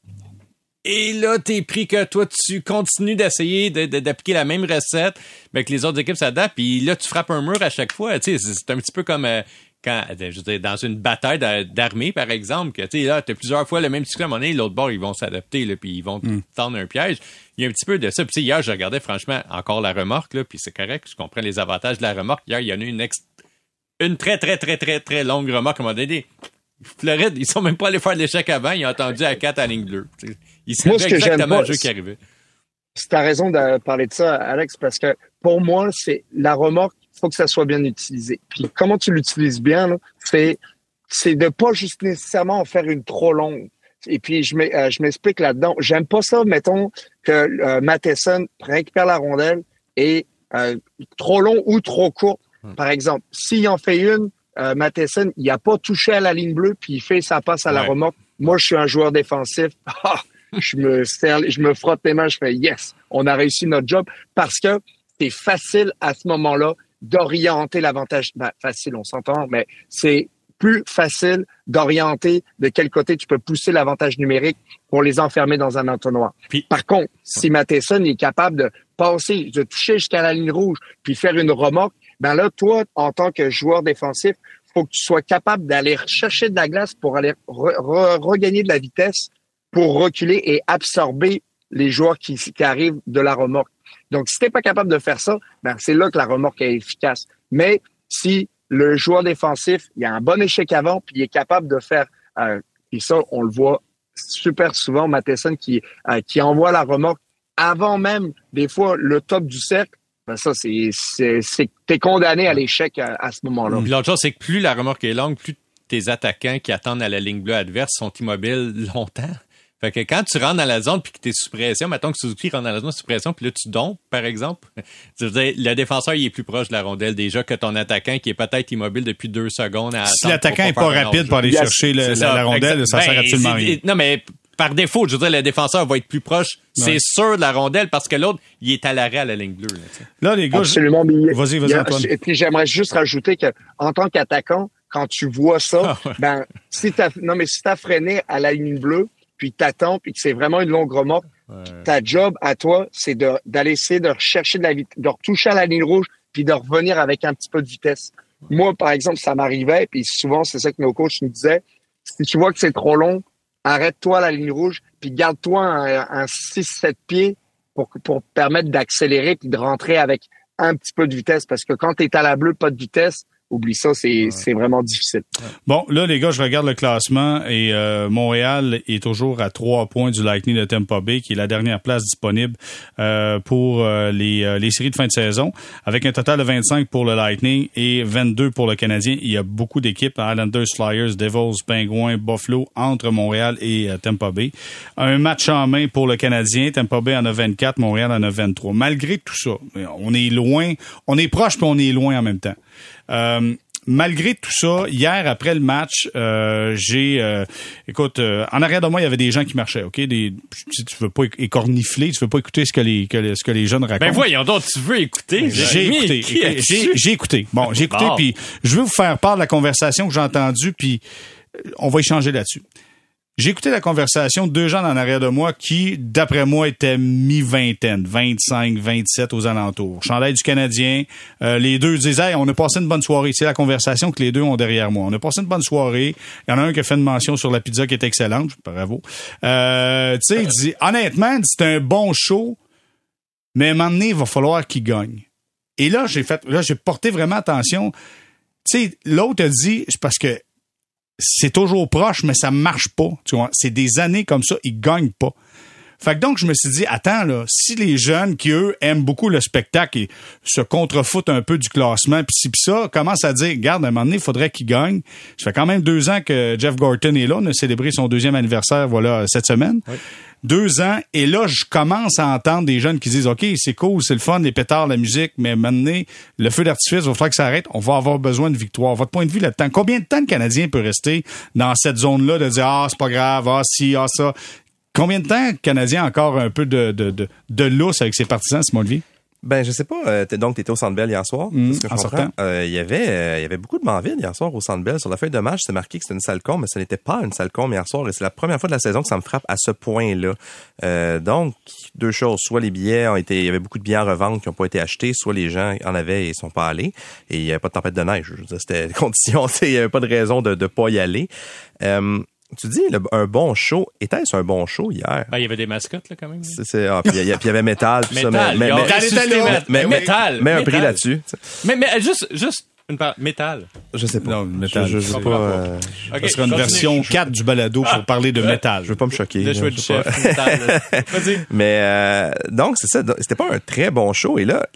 Et là, t'es pris que toi, tu continues d'essayer d'appliquer la même recette, mais que les autres équipes s'adaptent, puis là, tu frappes un mur à chaque fois. C'est un petit peu comme euh, quand, je veux dire, dans une bataille d'armée, par exemple, que tu sais, là, t'as plusieurs fois le même cycle à un moment donné, l'autre bord, ils vont s'adapter, là, puis ils vont mm. tendre un piège. Il y a un petit peu de ça. Puis hier, je regardais franchement encore la remorque, là, puis c'est correct, je comprends les avantages de la remorque. Hier, il y en a une une très, très, très, très, très longue remorque à un moment donné. Floride, ils sont même pas allés faire l'échec avant, ils ont attendu à 4 à ligne bleue. Ils savaient exactement le jeu qui arrivait. Tu as raison de parler de ça, Alex, parce que pour moi, c'est la remorque faut que ça soit bien utilisé. Puis comment tu l'utilises bien, c'est c'est de pas juste nécessairement en faire une trop longue. Et puis je euh, m'explique là-dedans. J'aime pas ça, mettons que euh, Matheson récupère la rondelle et euh, trop long ou trop court. Hmm. Par exemple, s'il en fait une, euh, Matheson, il a pas touché à la ligne bleue puis il fait sa passe à la remorque. Moi, je suis un joueur défensif. Ah, je me je me frotte les mains, je fais yes, on a réussi notre job parce que c'est facile à ce moment-là d'orienter l'avantage. Ben, facile, on s'entend, mais c'est plus facile d'orienter de quel côté tu peux pousser l'avantage numérique pour les enfermer dans un entonnoir. Puis, Par contre, si Matheson est capable de passer, de toucher jusqu'à la ligne rouge, puis faire une remorque, ben là, toi, en tant que joueur défensif, faut que tu sois capable d'aller chercher de la glace pour aller regagner de la vitesse, pour reculer et absorber les joueurs qui, qui arrivent de la remorque. Donc, si t'es pas capable de faire ça, ben, c'est là que la remorque est efficace. Mais si le joueur défensif, il a un bon échec avant, puis il est capable de faire, euh, et ça, on le voit super souvent, Matheson qui, euh, qui envoie la remorque avant même, des fois, le top du cercle, ben ça, c'est, c'est, t'es condamné à l'échec à, ce moment-là. l'autre chose, c'est que plus la remorque est longue, plus tes attaquants qui attendent à la ligne bleue adverse sont immobiles longtemps. Fait que quand tu rentres dans la zone puis que tu es sous pression, mettons que Suzuki rentre dans la zone sous pression puis là tu dompes, par exemple, le défenseur il est plus proche de la rondelle déjà que ton attaquant qui est peut-être immobile depuis deux secondes. À si l'attaquant est pas rapide pour aller chercher la, rondelle, ça sert absolument ben, rien. Non mais par défaut, je veux dire, le défenseur va être plus proche, c'est sûr, de la rondelle, parce que l'autre, il est à l'arrêt à la ligne bleue. Là, les gars, absolument. Vas-y, vas-y, Antoine. Et puis, j'aimerais juste rajouter que, en tant qu'attaquant, quand tu vois ça, ah, ben, si t'as, non, mais si t'as freiné à la ligne bleue, puis t'attends, puis que c'est vraiment une longue remorque, ta job à toi, c'est d'aller essayer de rechercher de la vitesse, de retoucher à la ligne rouge, puis de revenir avec un petit peu de vitesse. Moi, par exemple, ça m'arrivait, puis souvent, c'est ça que nos coachs nous disaient, si tu vois que c'est trop long, arrête-toi à la ligne rouge, puis garde-toi un, un 6-7 pieds pour, pour permettre d'accélérer puis de rentrer avec un petit peu de vitesse. Parce que quand tu es à la bleue, pas de vitesse, oublie ça, c'est vraiment difficile. Bon, là, les gars, je regarde le classement et euh, Montréal est toujours à trois points du Lightning de Tampa Bay, qui est la dernière place disponible euh, pour euh, les, les séries de fin de saison, avec un total de 25 pour le Lightning et 22 pour le Canadien. Il y a beaucoup d'équipes, Islanders, Flyers, Devils, Penguins, Buffalo, entre Montréal et Tampa Bay. Un match en main pour le Canadien, Tampa Bay en a 24, Montréal en a 23. Malgré tout ça, on est loin, on est proche puis on est loin en même temps. Euh, malgré tout ça, hier après le match, euh, j'ai, euh, écoute, en arrière de moi il y avait des gens qui marchaient, ok, des, tu veux pas écornifler, tu veux pas écouter ce que les, ce que les jeunes racontent. Ben voyons donc, tu veux écouter J'ai écouté, j'ai écouté. Bon, j'ai écouté, puis je veux vous faire part de la conversation que j'ai entendue, puis on va échanger là-dessus. J'ai écouté la conversation de deux gens en arrière de moi qui, d'après moi, étaient mi-vingtaine, 25, 27 aux alentours. Chandail du Canadien. Euh, les deux disaient, hey, on a passé une bonne soirée. C'est la conversation que les deux ont derrière moi. On a passé une bonne soirée. Il y en a un qui a fait une mention sur la pizza qui est excellente. Bravo. Euh, tu sais, il dit, honnêtement, c'est un bon show, mais à un moment donné, il va falloir qu'il gagne. Et là, j'ai fait, là, j'ai porté vraiment attention. Tu sais, l'autre a dit, c'est parce que c'est toujours proche, mais ça marche pas. Tu vois, c'est des années comme ça, ils gagnent pas. Fait que donc, je me suis dit, attends, là, si les jeunes qui, eux, aiment beaucoup le spectacle et se contrefoutent un peu du classement, puis si pis ça, commencent à dire, regarde, à un moment donné, il faudrait qu'ils gagnent. Ça fait quand même deux ans que Jeff Gorton est là. On a célébré son deuxième anniversaire, voilà, cette semaine. Deux ans. Et là, je commence à entendre des jeunes qui disent, OK, c'est cool, c'est le fun, les pétards, la musique, mais maintenant, le feu d'artifice, il va falloir que ça arrête. On va avoir besoin de victoire. Votre point de vue là-dedans, combien de temps le Canadien peut rester dans cette zone-là de dire, ah, c'est pas grave, ah, si, ah, ça? Combien de temps Canadien a encore un peu de, de, de, de lousse avec ses partisans, Simon Levy? Ben, je sais pas. euh, t'es- donc, tu étais au Centre Bell hier soir. Mm, c'est ce que je en sortant. Euh, Il y avait, euh, il y avait beaucoup de bancs vides hier soir au Centre Bell. Sur la feuille de match, c'est marqué que c'était une salle con, mais ce n'était pas une salle con hier soir. Et c'est la première fois de la saison que ça me frappe à ce point-là. Euh, donc, deux choses. Soit les billets ont été, il y avait beaucoup de billets en revente qui n'ont pas été achetés, soit les gens en avaient et sont pas allés. Et il n'y avait pas de tempête de neige. Je c'était condition. tu sais, Il n'y avait pas de raison de ne pas y aller. Euh, tu dis, le- un bon show. Était-ce un bon show hier? Ben, il y avait des mascottes, là, quand même. C'est, c'est- ah, puis il y, avait métal, tout ça, Métal. mais, mais, mais- un prix là-dessus. sais. Mais, mais juste, juste une part. Métal. Je sais pas. Non, métal. Je, je, Je pas, euh, sera une version 4 du balado pour parler de métal. je veux pas me choquer. Le choix du sais chef. Vas-y. Mais euh, donc c'est ça. C'était pas un très bon show. Et là,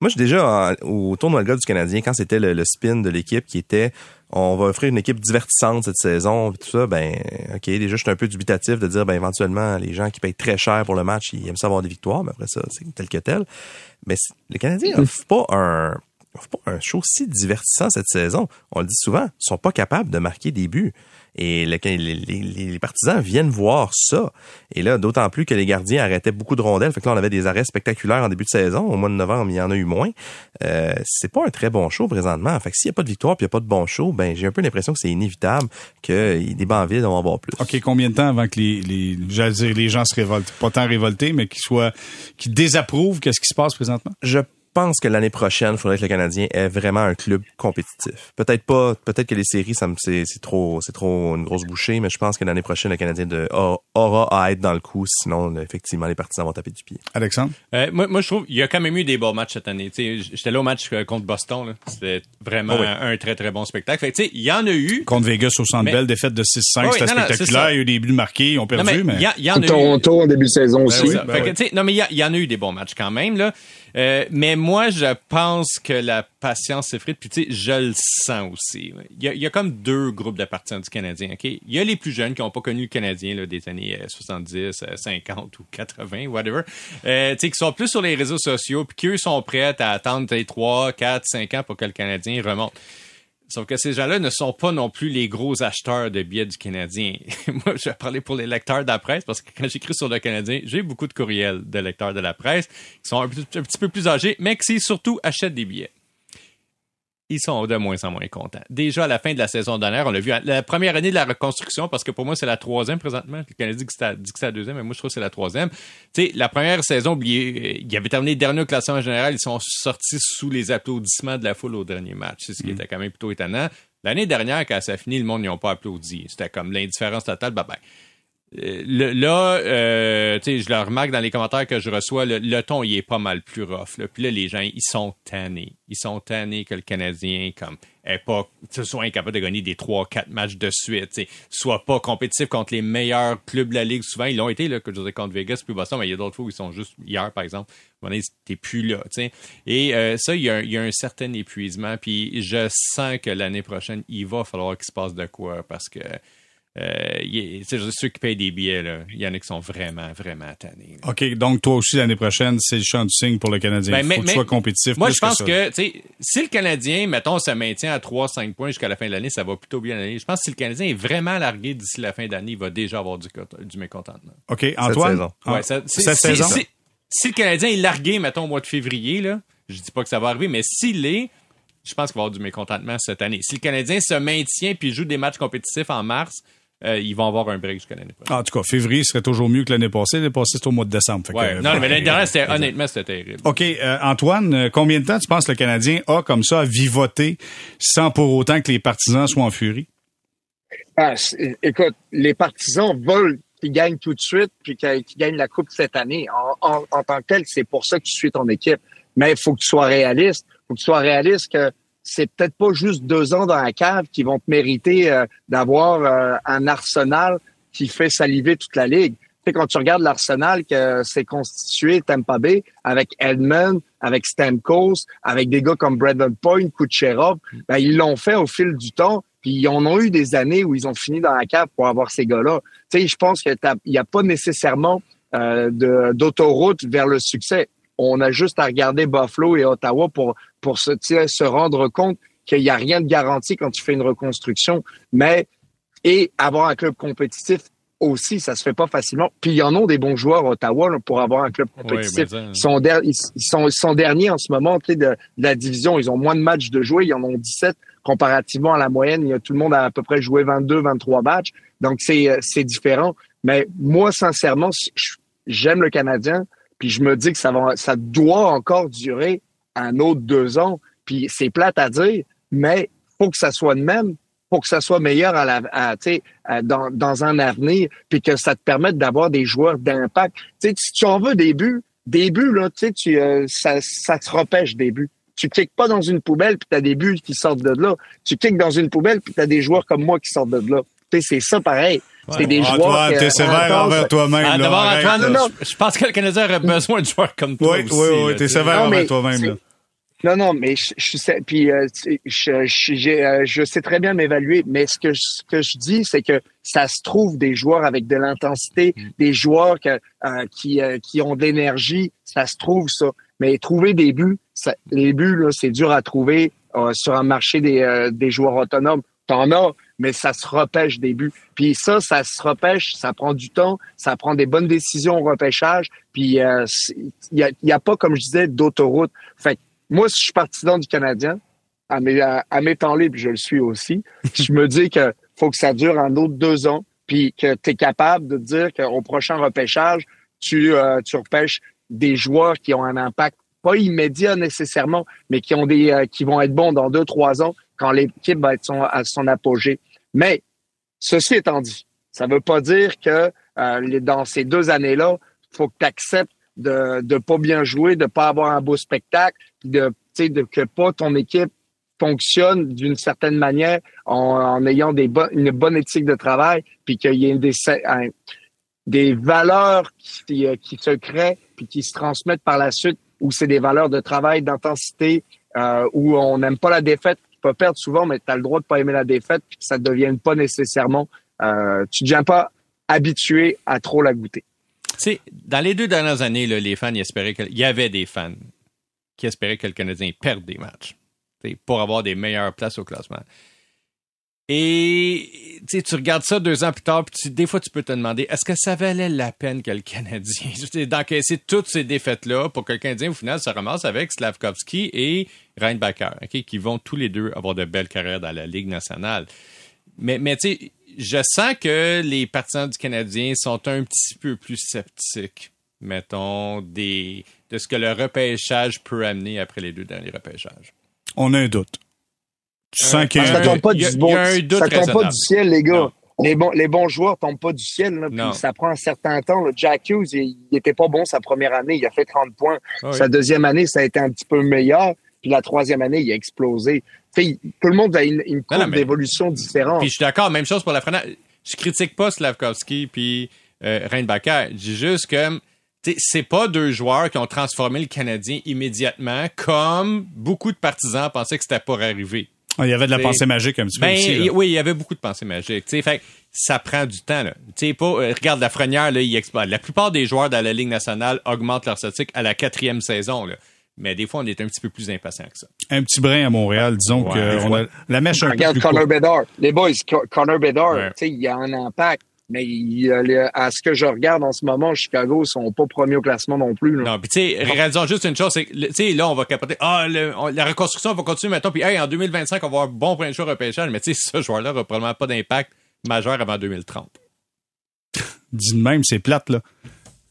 moi, je suis déjà en- au tournoi de golf du Canadien quand c'était le, le spin de l'équipe qui était on va offrir une équipe divertissante cette saison, puis tout ça. Ben, ok. Déjà, je suis un peu dubitatif de dire ben éventuellement les gens qui payent très cher pour le match, ils aiment ça avoir des victoires. Mais après ça, c'est tel que tel. Mais c- le Canadien offre pas un offre pas un show si divertissant cette saison. On le dit souvent, ils sont pas capables de marquer des buts. Et le- les, les- les partisans viennent voir ça. Et là, d'autant plus que les gardiens arrêtaient beaucoup de rondelles. Fait que là, on avait des arrêts spectaculaires en début de saison. Au mois de novembre, il y en a eu moins. Euh, c'est pas un très bon show présentement. Fait que s'il n'y a pas de victoire puis il n'y a pas de bon show, ben j'ai un peu l'impression que c'est inévitable que des bancs vides, en avoir plus. OK, combien de temps avant que les, les, j'allais dire, les gens se révoltent? Pas tant révoltés, mais qu'ils soient, qu'ils désapprouvent qu'est-ce qui se passe présentement? Je pense que l'année prochaine, il faudrait que le Canadien ait vraiment un club compétitif. Peut-être pas, peut-être que les séries, ça me, c'est, c'est trop, c'est trop une grosse bouchée, mais je pense que l'année prochaine, le Canadien de, aura à être dans le coup, sinon, effectivement, les partisans vont taper du pied. Alexandre? Euh, moi, moi, je trouve qu'il y a quand même eu des bons matchs cette année. Tu sais, J'étais là au match euh, contre Boston. là. C'était vraiment Oh oui. un, un très, très bon spectacle. Fait tu sais, il y en a eu. Contre Vegas au Centre Mais- Bell, défaite de 6-5, Oui, c'était non, non, c'est spectaculaire. Il y a eu des buts marqués, ils ont Non, perdu, mais mais... il y, a- il y en a eu. Toronto en début de saison Ben, aussi. ça. Fait que, tu sais, non, mais il y, a- il y en a eu des bons matchs quand même, là. Euh, mais moi, je pense que la patience s'effrite, puis tu sais, je le sens aussi. Il y, a, il y a comme deux groupes de partisans du Canadien, OK? Il y a les plus jeunes qui n'ont pas connu le Canadien là, des années euh, 70, euh, 50 ou 80, whatever, euh, tu sais, qui sont plus sur les réseaux sociaux, puis qui, eux, sont prêts à attendre peut-être 3, 4, 5 ans pour que le Canadien remonte. Sauf que ces gens-là ne sont pas non plus les gros acheteurs de billets du Canadien. Moi, je vais parler pour les lecteurs de la presse parce que quand j'écris sur le Canadien, j'ai beaucoup de courriels de lecteurs de la presse qui sont un, petit- peu plus âgés, mais qui surtout achètent des billets. Ils sont de moins en moins contents. Déjà, à la fin de la saison dernière, on l'a vu, la première année de la reconstruction, parce que pour moi, c'est la troisième présentement. Le Canadien dit que c'est la- deuxième, mais moi, je trouve que c'est la troisième. Tu sais, la première saison, oubliez, il avait terminé dernier au classement général. Ils sont sortis sous les applaudissements de la foule au dernier match. C'est ce qui était quand même plutôt étonnant. L'année dernière, quand ça a fini, le monde n'y ont pas applaudi. C'était comme l'indifférence totale. Bye bye. Euh, là, euh, je le remarque dans les commentaires que je reçois, le, le ton, il est pas mal plus rough. Là. Puis là, les gens, ils sont tannés. Ils sont tannés que le Canadien, comme, est pas, soit incapable de gagner des 3-4 matchs de suite, soit pas compétitif contre les meilleurs clubs de la Ligue. Souvent, ils l'ont été, là, que je disais contre Vegas puis Boston, mais il y a d'autres fois où ils sont juste, hier, par exemple, t'es plus là, tu sais. Et euh, ça, il y, a il y a un certain épuisement. Puis je sens que l'année prochaine, il va falloir qu'il se passe de quoi, parce que euh, il est- tu sais, ceux qui payent des billets, là, il y en a qui sont vraiment, vraiment tannés. là. OK, donc toi aussi, l'année prochaine, c'est le champ du signe pour le Canadien. Ben, Il faut mais- que tu mais- sois compétitif Moi, plus je pense que, si le Canadien, mettons, se maintient à 3-5 points jusqu'à la fin de l'année, ça va plutôt bien aller. Je pense que si le Canadien est vraiment largué d'ici la fin d'année, il va déjà avoir du, cont- du mécontentement. OK, Antoine? saison. Ah, Ouais, ça- si, cette si- saison? si- si le Canadien est largué, mettons, au mois de février, là, je dis pas que ça va arriver, mais s'il est, je pense qu'il va y avoir du mécontentement cette année. Si le Canadien se maintient puis joue des matchs compétitifs en mars, euh, ils vont avoir un break jusqu'à l'année prochaine. En tout cas, février serait toujours mieux que l'année passée. L'année passée, c'était au mois de décembre. Fait que, Ouais. euh, Non, mais l'année dernière, c'était, honnêtement, c'était terrible. OK, euh, Antoine, euh, combien de temps tu penses que le Canadien a comme ça à vivoter sans pour autant que les partisans soient en furie? Ah, écoute, les partisans veulent qu'ils gagnent tout de suite puis qu'ils qu'ils gagnent la Coupe cette année. En, en- en tant que tel, c'est pour ça que tu suis ton équipe. Mais il faut que tu sois réaliste. Il faut que tu sois réaliste que c'est peut-être pas juste deux ans dans la cave qui vont te mériter euh, d'avoir euh, un arsenal qui fait saliver toute la ligue. Tu sais, quand tu regardes l'arsenal que c'est constitué Tampa Bay avec Edmund, avec Stamkos, avec des gars comme Brandon Point, Kucherov, ben, ils l'ont fait au fil du temps. Puis ils en ont eu des années où ils ont fini dans la cave pour avoir ces gars-là. Tu sais, je pense qu'il n'y a pas nécessairement euh, d'autoroute vers le succès. On a juste à regarder Buffalo et Ottawa pour pour se, se rendre compte qu'il n'y a rien de garanti quand tu fais une reconstruction. Mais et avoir un club compétitif aussi, ça se fait pas facilement. Puis ils en ont des bons joueurs à Ottawa là, pour avoir un club compétitif. ils, sont der- ils, ils sont, sont derniers en ce moment de, de la division. Ils ont moins de matchs de jouer. Ils en ont 17 comparativement à la moyenne. Il y a, tout le monde a à peu près joué 22, 23 matchs. Donc c'est c'est différent. Mais moi, sincèrement, j'aime le Canadien. Puis je me dis que ça va, ça doit encore durer un autre deux ans. Puis c'est plate à dire, mais faut que ça soit de même pour que ça soit meilleur à la, à, dans, dans un avenir, puis que ça te permette d'avoir des joueurs d'impact. Tu si tu en veux des buts, des buts, là, tu euh, ça, ça te repêche des buts. Tu cliques pas dans une poubelle, puis tu as des buts qui sortent de là. Tu cliques dans une poubelle, puis tu as des joueurs comme moi qui sortent de là. C'est ça pareil. C'est des joueurs Antoine, t'es sévère envers toi-même. Ah, là, D'abord, Antoine, je pense que le Canadien aurait besoin de joueurs comme toi Oui, aussi. oui, t'es sévère envers toi-même. Non, non, mais je, je sais, puis euh, je, euh, je sais très bien m'évaluer, mais ce que je, ce que je dis, c'est que ça se trouve des joueurs avec de l'intensité, des joueurs que, euh, qui, euh, qui ont de l'énergie, ça se trouve ça. Mais trouver des buts, ça, les buts, là, c'est dur à trouver euh, sur un marché des, euh, des joueurs autonomes. T'en as, mais ça se repêche des buts. Puis ça, ça se repêche, ça prend du temps, ça prend des bonnes décisions au repêchage. Puis euh, il y a, il y a pas, comme je disais, d'autoroute. Fait moi, si je suis partisan du Canadien, à mes, à, mes temps libres, je le suis aussi, je me dis que faut que ça dure un autre deux ans, puis que tu es capable de dire qu'au prochain repêchage, tu, euh, tu repêches des joueurs qui ont un impact pas immédiat nécessairement, mais qui ont des euh, qui vont être bons dans deux, trois ans quand l'équipe va être à son apogée. Mais ceci étant dit, ça veut pas dire que euh, dans ces deux années-là, faut que tu acceptes de de pas bien jouer, de pas avoir un beau spectacle, de de que pas ton équipe fonctionne d'une certaine manière en, en ayant des une bonne éthique de travail, puis qu'il y ait des des valeurs qui, euh, qui se créent puis qui se transmettent par la suite, où c'est des valeurs de travail, d'intensité, euh, où on n'aime pas la défaite. Tu peux perdre souvent, mais tu as le droit de pas aimer la défaite, puis que ça ne devienne pas nécessairement. Euh, tu ne deviens pas habitué à trop la goûter. Sais, dans les deux dernières années, les fans, espéraient que, il y avait des fans qui espéraient que le Canadien perde des matchs pour avoir des meilleures places au classement. Et tu regardes ça deux ans plus tard, puis des fois, tu peux te demander, est-ce que ça valait la peine que le Canadien d'encaisser toutes ces défaites-là pour que le Canadien, au final, se ramasse avec Slavkovski et Reinbacher, ok, qui vont tous les deux avoir de belles carrières dans la Ligue nationale. Mais, mais tu sais, je sens que les partisans du Canadien sont un petit peu plus sceptiques, mettons, des, de ce que le repêchage peut amener après les deux derniers repêchages. On a un doute. Tu sens qu'il y a Ça un tombe pas il y a- du il bon, y a un doute ça tombe pas du ciel, les gars. Non. Les bons, les bons joueurs tombent pas du ciel. Là, puis Non. ça prend un certain temps. là. Jack Hughes, il, il était pas bon sa première année. Il a fait 30 points. Ah oui. Sa deuxième année, ça a été un petit peu meilleur. Puis la troisième année, il a explosé. Tout le monde a une, une courbe d'évolution différente. Puis je suis d'accord, même chose pour la Frenette. Je critique pas Slavkovski puis euh, Reinbacher. Je dis juste que c'est pas deux joueurs qui ont transformé le Canadien immédiatement comme beaucoup de partisans pensaient que c'était pour arriver. Ah, Il y avait de la pensée magique un petit peu Ben, aussi. là. y- oui, il y avait beaucoup de pensées magiques. Tu sais, fait que ça prend du temps. Là. Tu sais, pas, euh, regarde la Frenière, là, il explose. La plupart des joueurs dans la Ligue nationale augmentent leur statistique à la quatrième saison. Là. Mais des fois, on est un petit peu plus impatient que ça. Un petit brin à Montréal, disons Ouais, que on a la mèche un peu Regarde plus Connor courte. Bedard. Les boys, Co- Connor Bedard, Ouais. tu sais, il a un impact. Mais il, à ce que je regarde en ce moment, Chicago sont pas premiers au classement non plus. là. Non, puis tu sais, réalisons juste une chose, c'est que, tu sais, là, on va capoter. Ah, le- on- la reconstruction va continuer maintenant. Puis, hey, en 2025, on va avoir bon point de choix repêchage. Mais tu sais, ce joueur-là aura probablement pas d'impact majeur avant 2030. Dis de même, c'est plate, là.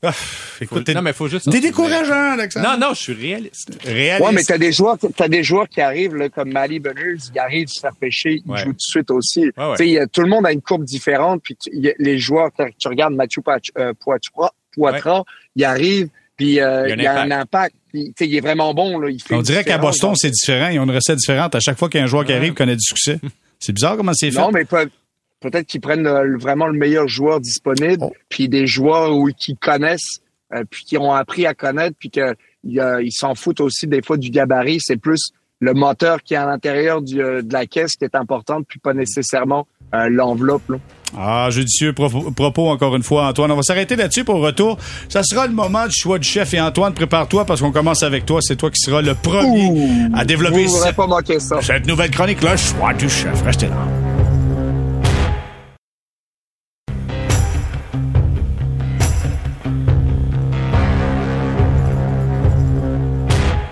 Ah, écoute, non, mais faut juste. t'es décourageant, Alexandre. Non, non, je suis réaliste. Réaliste. Ouais, mais t'as des joueurs, t'as des joueurs qui arrivent là, comme Mali Bonners, il arrive se faire pêcher, il Ouais. joue tout de suite aussi. Ouais, y a- tout le monde a une courbe différente. Puis tu- il y a- les joueurs, tu tu regardes Mathieu euh, Poitras, Poitras, il arrive, puis euh, Il y a un a impact. Puis, tu sais, il est vraiment bon là. Il fait On dirait qu'à. Boston, c'est différent. Ils ont une recette différente. À chaque fois qu'il y a un joueur qui arrive, il connaît du succès. C'est bizarre comment c'est fait. Non, mais peut-être qu'ils prennent le- vraiment le meilleur joueur disponible, Oh. puis des joueurs où, qui connaissent, euh, puis qui ont appris à connaître, puis que il, euh, ils s'en foutent aussi des fois du gabarit. C'est plus le moteur qui est à l'intérieur du, euh, de la caisse qui est importante, puis pas nécessairement euh, l'enveloppe. là. Ah, judicieux propos, propos encore une fois, Antoine. On va s'arrêter là-dessus pour retour. Ça sera le moment du choix du chef. Et Antoine, prépare-toi parce qu'on commence avec toi. C'est toi qui seras le premier Ouh. à développer Vous cette, pas ça. cette nouvelle chronique, le choix du chef. Restez là.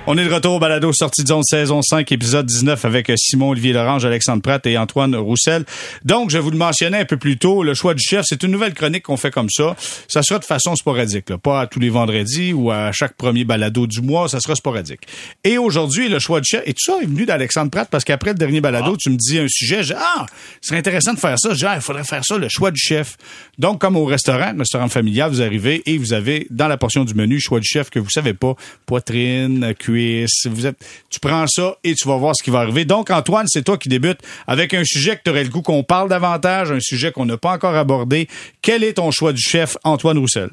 On est de retour au balado sortie de zone saison 5 épisode 19 avec Simon Olivier Lorange, Alexandre Pratt et Antoine Roussel. Donc je vous le mentionnais un peu plus tôt, le choix du chef, c'est une nouvelle chronique qu'on fait comme ça. Ça sera de façon sporadique, là. pas à tous les vendredis ou à chaque premier balado du mois, ça sera sporadique. Et aujourd'hui, le choix du chef, et tout ça est venu d'Alexandre Pratt parce qu'après le dernier balado, tu me dis un sujet, je dis, ah, ce serait intéressant de faire ça. Je dis, ah, il faudrait faire ça, le choix du chef. Donc comme au restaurant, restaurant familial, vous arrivez et vous avez dans la portion du menu choix du chef que vous savez pas, poitrine, tu prends ça et tu vas voir ce qui va arriver. Donc Antoine, c'est toi qui débutes avec un sujet que tu aurais le goût qu'on parle davantage, un sujet qu'on n'a pas encore abordé. Quel est ton choix du chef, Antoine Roussel?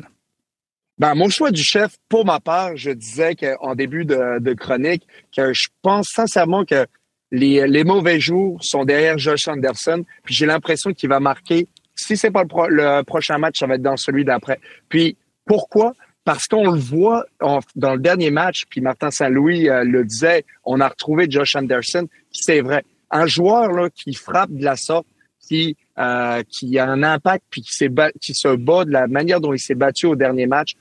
Ben, mon choix du chef, pour ma part, je disais qu'en début de, chronique que je pense sincèrement que les, mauvais jours sont derrière Josh Anderson. Puis j'ai l'impression qu'il va marquer. Si c'est pas le prochain match, ça va être dans celui d'après. Puis pourquoi? Parce qu'on le voit en- dans le dernier match. Puis Martin Saint-Louis euh, le disait. On a retrouvé Josh Anderson. C'est vrai. Un joueur là qui frappe de la sorte, qui euh, qui a un impact, puis qui qui se bat de la manière dont il s'est battu au dernier match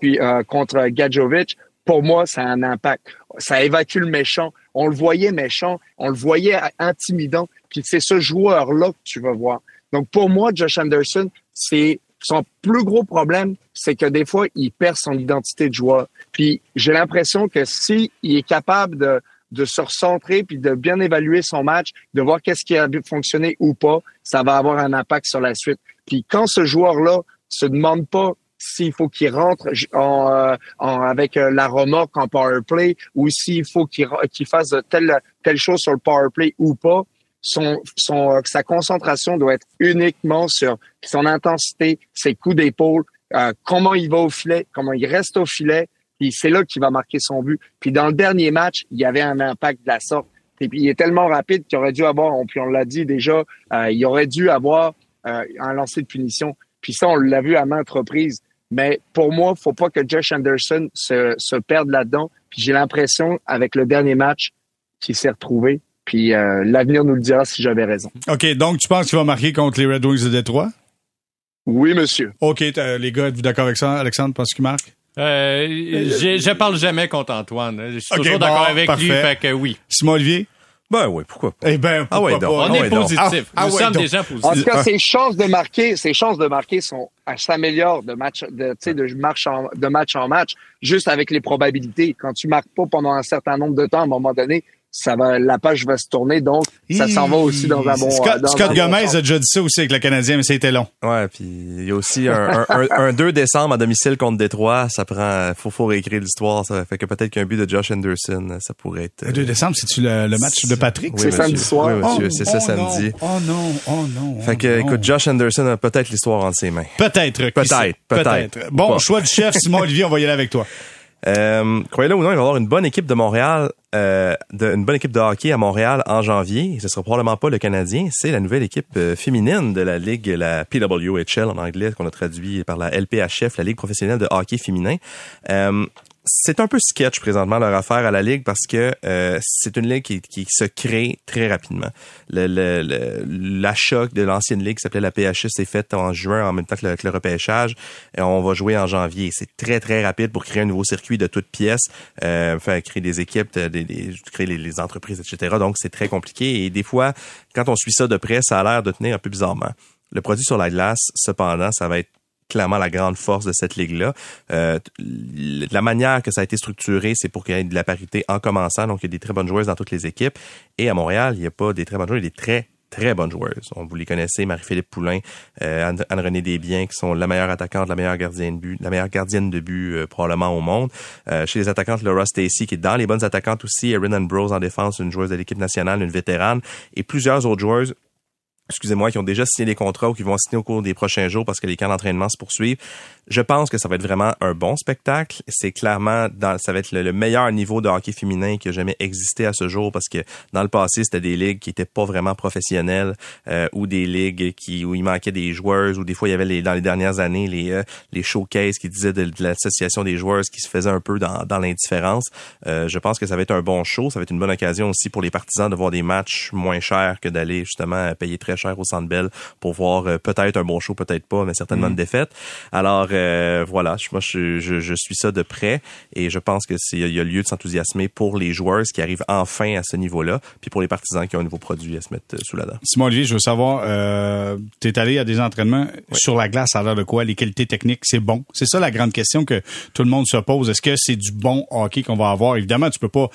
puis euh, contre Gadjovic, pour moi, ça a un impact. Ça évacue le méchant. On le voyait méchant, on le voyait intimidant, puis c'est ce joueur-là que tu vas voir. Donc pour moi, Josh Anderson, c'est son plus gros problème, c'est que des fois, il perd son identité de joueur. Puis j'ai l'impression que si il est capable de de se recentrer puis de bien évaluer son match, de voir qu'est-ce qui a fonctionné ou pas, ça va avoir un impact sur la suite. Puis quand ce joueur-là se demande pas s'il faut qu'il rentre en, euh, avec euh, la remorque en power play ou s'il faut qu'il fasse telle telle chose sur le power play ou pas, son, euh, sa concentration doit être uniquement sur son intensité, ses coups d'épaule, euh, comment il va au filet, comment il reste au filet, puis c'est là qu'il va marquer son but. Puis dans le dernier match, il y avait un impact de la sorte. Et puis il est tellement rapide qu'il aurait dû avoir, on, puis on l'a dit déjà, euh, il aurait dû avoir un lancer de punition. Puis ça, on l'a vu à maintes reprises. Mais pour moi, faut pas que Josh Anderson se, se perde là-dedans. Puis j'ai l'impression, avec le dernier match, qu'il s'est retrouvé. Puis euh, l'avenir nous le dira si j'avais raison. OK, donc tu penses qu'il va marquer contre les Red Wings de Détroit? Oui, monsieur. OK, les gars, êtes-vous d'accord avec ça? Alexandre, penses qu'il marque? Euh, je, je parle jamais contre Antoine. Je suis Ok, toujours bon, d'accord avec parfait. lui, fait que oui. Simon Olivier? Ben oui, pourquoi pas? Eh ben, Ah ouais, pourquoi pas? On Ah est positif. Ah, ah Nous ouais, sommes des gens En positifs. tout cas, ses chances de marquer, ses chances de marquer sont, elles s'améliorent de match, de, tu sais, de match en, de match en match, juste avec les probabilités. Quand tu marques pas pendant un certain nombre de temps, à un moment donné, ça va, la page va se tourner, donc ça s'en va aussi dans un bon. Scott, dans Scott un bon Gomez a déjà dit ça aussi avec le Canadien, mais c'était long. Ouais, puis il y a aussi un, un, un- un 2 décembre à domicile contre Détroit. Ça prend, faut, faut réécrire l'histoire. Ça fait que peut-être qu'un but de Josh Anderson, ça pourrait être. Le 2 décembre, c'est-tu le, le match de Patrick? Oui, C'est monsieur. samedi soir. Oui, monsieur, c'est ça oh samedi. Non, oh non, oh non. Fait oh que, non. écoute, Josh Anderson a peut-être l'histoire entre ses mains. Peut-être. Peut-être, peut-être. Bon, choix du chef, Simon Olivier, on va y aller avec toi. Euh, croyez-le ou non, il va y avoir une bonne équipe de Montréal, euh, une bonne équipe de hockey à Montréal en janvier. Ce sera probablement pas le Canadien, c'est la nouvelle équipe euh, féminine de la ligue, la PWHL en anglais, qu'on a traduit par la LPHF, la ligue professionnelle de hockey féminin. Euh, c'est un peu sketch présentement leur affaire à la ligue parce que euh, c'est une ligue qui, se crée très rapidement. Le, de l'ancienne ligue qui s'appelait la PHS s'est fait en juin en même temps que le, que repêchage et on va jouer en janvier. C'est très très rapide pour créer un nouveau circuit de toutes pièces, euh, faire créer des équipes, des, des- créer les entreprises, etc. Donc c'est très compliqué et des fois quand on suit ça de près, ça a l'air de tenir un peu bizarrement. Le produit sur la glace, cependant, ça va être clairement la grande force de cette ligue-là. Euh, la manière que ça a été structuré, c'est pour qu'il y ait de la parité en commençant. Donc, il y a des très bonnes joueuses dans toutes les équipes. Et à Montréal, il n'y a pas des très bonnes joueuses, il y a des très très bonnes joueuses. On vous les connaissez, Marie-Philippe Poulain, euh, Anne-Renée Desbiens, qui sont la meilleure attaquante, la meilleure gardienne de but, la meilleure gardienne de but euh, probablement au monde. Chez les attaquantes, Laura Stacy, qui est dans les bonnes attaquantes aussi, Erin Bros en défense, une joueuse de l'équipe nationale, une vétérane, et plusieurs autres joueuses excusez-moi, qui ont déjà signé des contrats ou qui vont signer au cours des prochains jours parce que les camps d'entraînement se poursuivent. Je pense que ça va être vraiment un bon spectacle. C'est clairement, dans, ça va être le, meilleur niveau de hockey féminin qui a jamais existé à ce jour parce que dans le passé, c'était des ligues qui étaient pas vraiment professionnelles euh, ou des ligues qui où il manquait des joueurs ou des fois il y avait les, dans les dernières années les euh, les showcases qui disaient de, l'association des joueurs qui se faisait un peu dans, dans l'indifférence. Euh, je pense que ça va être un bon show. Ça va être une bonne occasion aussi pour les partisans de voir des matchs moins chers que d'aller justement payer très cher au Centre Bell pour voir euh, peut-être un bon show, peut-être pas, mais certainement une mm. défaite. Alors euh, voilà, moi je, je, je, suis ça de près et je pense que c'est il y a lieu de s'enthousiasmer pour les joueurs qui arrivent enfin à ce niveau-là, puis pour les partisans qui ont un nouveau produit à se mettre euh, sous la dent. Simon Olivier, je veux savoir, euh, tu es allé à des entraînements sur la glace à l'heure de quoi? Les qualités techniques, c'est bon? C'est ça la grande question que tout le monde se pose. Est-ce que c'est du bon hockey qu'on va avoir? Évidemment, tu peux pas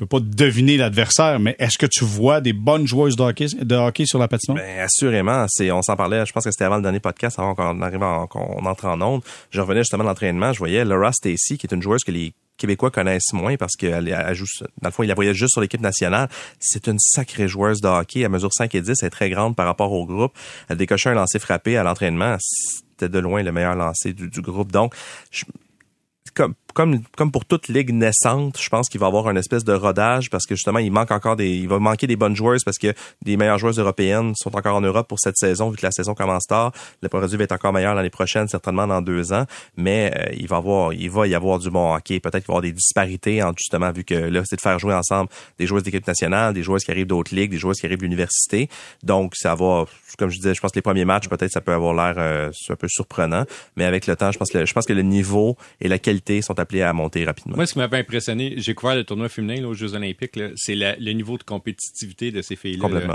peux pas deviner l'adversaire, mais est-ce que tu vois des bonnes joueuses de hockey, sur la patinoire? Ben, assurément. C'est, on s'en parlait, je pense que c'était avant le dernier podcast, avant qu'on arrive qu'on entre en onde. Je revenais justement de l'entraînement, je voyais Laura Stacy, qui est une joueuse que les Québécois connaissent moins parce qu'elle elle joue, dans le fond, il la voyage juste sur l'équipe nationale. C'est une sacrée joueuse de hockey. Elle mesure 5 et 10, elle est très grande par rapport au groupe. Elle décochait un lancer frappé à l'entraînement. C'était de loin le meilleur lancer du, du groupe. Donc, je, comme, comme, comme pour toute ligue naissante, je pense qu'il va avoir une espèce de rodage parce que justement, il manque encore des, il va manquer des bonnes joueuses parce que des meilleures joueuses européennes sont encore en Europe pour cette saison vu que la saison commence tard. Le produit va être encore meilleur l'année prochaine, certainement dans deux ans, mais euh, il va avoir, il va y avoir du bon hockey. Peut-être qu'il va y avoir des disparités entre justement vu que là, c'est de faire jouer ensemble des joueuses d'équipe nationale, des joueuses qui arrivent d'autres ligues, des joueuses qui arrivent de l'université. Donc, ça va, comme je disais, je pense que les premiers matchs, peut-être ça peut avoir l'air euh, un peu surprenant, mais avec le temps, je pense que je pense que le niveau et la qualité sont appelés à monter rapidement. Moi, ce qui m'avait impressionné, j'ai couvert le tournoi féminin aux Jeux Olympiques, c'est le niveau de compétitivité de ces filles-là. Complètement.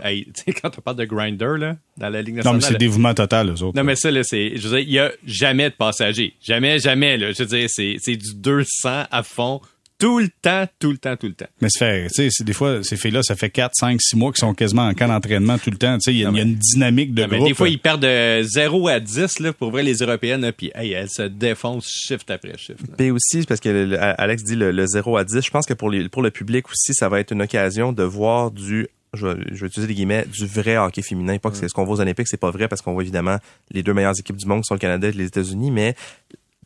quand on parle de grinder là, dans la Ligue nationale. Non, mais c'est dévouement total, eux autres. Non, mais ça, là, c'est. Je veux dire, il y a jamais de passagers. Jamais, jamais, là. Je veux dire, c'est du 200 à fond tout le temps, tout le temps, tout le temps. Mais ça fait, tu sais, des fois, ces filles-là, ça fait 4, 5, 6 mois qu'ils sont quasiment en camp d'entraînement tout le temps. Tu sais, il y, a une dynamique de groupe. Mais des fois, ils perdent de 0 à 10, là, pour vrai, les Européennes, puis hey, elles se défoncent shift après shift. Et aussi, parce que Alex dit le, 0 à 10, je pense que pour, les, pour le public aussi, ça va être une occasion de voir du je vais, je vais, utiliser des guillemets, du vrai hockey féminin. Pas que c'est ce qu'on voit aux Olympiques, c'est pas vrai parce qu'on voit évidemment les deux meilleures équipes du monde qui sont le Canada et les États-Unis, mais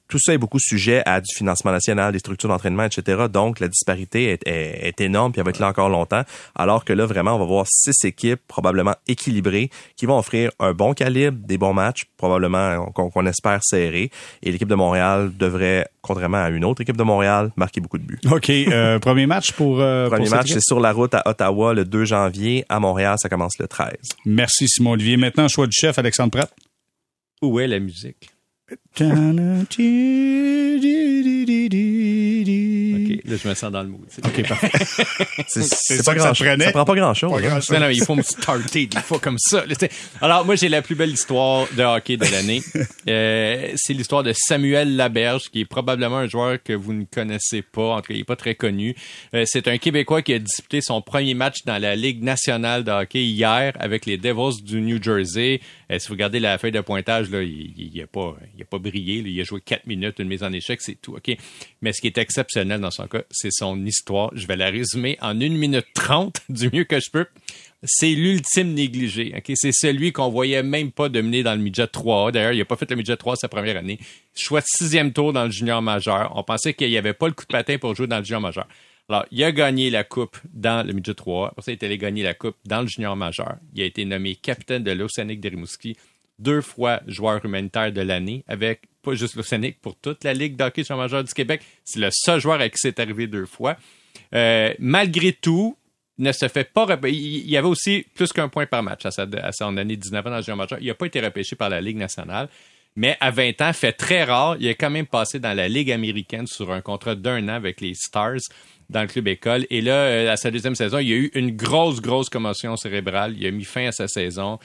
tout ça est beaucoup sujet à du financement national, des structures d'entraînement, etc. Donc, la disparité est, est, énorme, puis elle va être là encore longtemps. Alors que là, vraiment, on va voir six équipes probablement équilibrées qui vont offrir un bon calibre, des bons matchs, probablement qu'on espère serrer. Et l'équipe de Montréal devrait, contrairement à une autre équipe de Montréal, marquer beaucoup de buts. OK. Euh, premier match pour... Euh, premier match, c'est sur la route à Ottawa le 2 janvier. À Montréal, ça commence le 13. Merci, Simon Olivier. Maintenant, choix du chef, Alexandre Pratt. Où est la musique? OK, là, je me sens dans le mood. OK, parfait. c'est pas grand chose. Ça prend pas grand chose. non, non, il faut me starter des fois comme ça. Alors, moi, j'ai la plus belle histoire de hockey de l'année. Euh, c'est l'histoire de Samuel Laberge, qui est probablement un joueur que vous ne connaissez pas. En tout cas, il est pas très connu. Euh, c'est un Québécois qui a disputé son premier match dans la Ligue nationale de hockey hier avec les Devils du New Jersey. Euh, si vous regardez la feuille de pointage, là, il n'a pas, il a pas Il a joué quatre minutes, une mise en échec, c'est tout. Mais ce qui est exceptionnel dans son cas, c'est son histoire. Je vais la résumer en une minute trente, du mieux que je peux. C'est l'ultime négligé. C'est celui qu'on voyait même pas dominer dans le midget 3 D'ailleurs, il n'a pas fait le midget 3 sa première année. Choix sixième tour dans le junior majeur. On pensait qu'il n'y avait pas le coup de patin pour jouer dans le junior majeur. Alors, il a gagné la coupe dans le midget 3. Après ça, il est allé gagner la coupe dans le junior majeur. Il a été nommé capitaine de l'Océanique de Rimouski, deux fois joueur humanitaire de l'année, avec pas juste l'Océanique, pour toute la Ligue d'hockey majeur du Québec. C'est le seul joueur à qui c'est arrivé deux fois. Euh, malgré tout, ne se fait pas Il y avait aussi plus qu'un point par match à, à son année 19 ans dans le junior majeur. Il n'a pas été repêché par la Ligue nationale mais à 20 ans, fait très rare. Il est quand même passé dans la Ligue américaine sur un contrat d'un an avec les Stars dans le club école. Et là, euh, à sa deuxième saison, il y a eu une grosse, grosse commotion cérébrale. Il a mis fin à sa saison.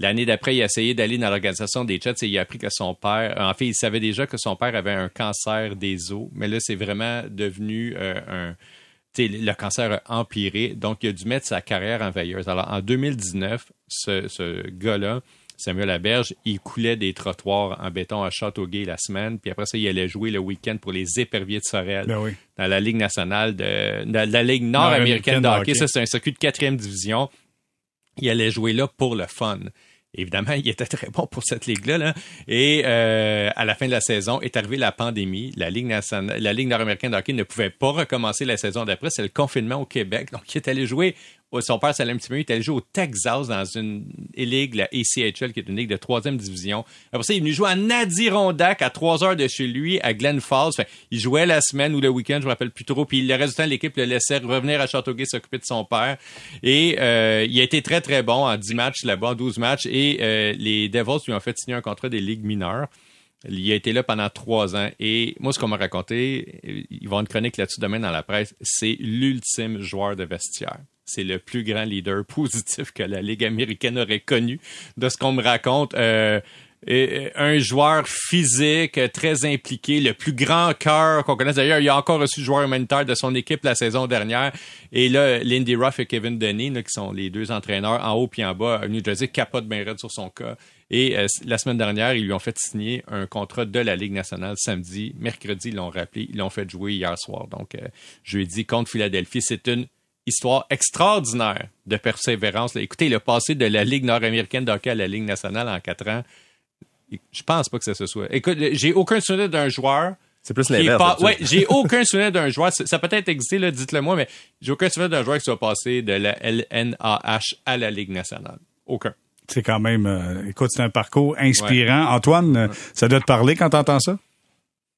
L'année d'après, il a essayé d'aller dans l'organisation des Jets et il a appris que son père, en fait, il savait déjà que son père avait un cancer des os, mais là, c'est vraiment devenu euh, un, le cancer a empiré, donc il a dû mettre sa carrière en veilleuse. Alors, en 2019, ce, ce gars-là, Samuel Laberge, il coulait des trottoirs en béton à Châteauguay la semaine, puis après ça, il allait jouer le week-end pour les éperviers de Sorel Ben oui. dans la Ligue nationale de, la Ligue nord-américaine de hockey. Ça, c'est un circuit de quatrième division. Il allait jouer là pour le fun. Évidemment, il était très bon pour cette ligue-là. Là. Et euh, à la fin de la saison, est arrivée la pandémie. La Ligue nationale, la Ligue nord-américaine de hockey ne pouvait pas recommencer la saison d'après. C'est le confinement au Québec. Donc, il est allé jouer son père, petit peu Il est allé jouer au Texas dans une ligue, la ACHL, qui est une ligue de troisième division. Après ça, il est venu jouer à Adirondack, à trois heures de chez lui, à Glen Falls. il jouait la semaine ou le week-end, je me rappelle plus trop. Puis le du temps, l'équipe le laissait revenir à Châteauguay s'occuper de son père. Et euh, il a été très, très bon en 10 matchs là-bas, en 12 matchs. Et euh, les Devils lui ont fait signer un contrat des ligues mineures. Il a été là pendant trois ans. Et moi, ce qu'on m'a raconté, il va y avoir une chronique là-dessus demain dans la presse, c'est l'ultime joueur de vestiaire c'est le plus grand leader positif que la Ligue américaine aurait connu. De ce qu'on me raconte, euh, un joueur physique très impliqué, le plus grand cœur qu'on connaisse. D'ailleurs, il a encore reçu le joueur humanitaire de son équipe la saison dernière. Et là, Lindy Ruff et Kevin Denny, qui sont les deux entraîneurs en haut puis en bas, New Jersey, capote bien raide sur son cas. Et euh, la semaine dernière, ils lui ont fait signer un contrat de la Ligue nationale samedi. Mercredi, ils l'ont rappelé. Ils l'ont fait jouer hier soir. Donc, euh, jeudi contre Philadelphie. C'est une histoire extraordinaire de persévérance. Écoutez, il a passé de la Ligue nord-américaine d'hockey à la Ligue nationale en quatre ans. Je pense pas que ça se soit. Écoute, j'ai aucun souvenir d'un joueur. C'est plus l'inverse. Ouais, j'ai aucun souvenir d'un joueur. Ça peut être existé, dites-le moi, mais j'ai aucun souvenir d'un joueur qui soit passé de la LNAH à la Ligue nationale. Aucun. C'est quand même, euh, écoute, c'est un parcours inspirant. Antoine, ça doit te parler quand t'entends ça?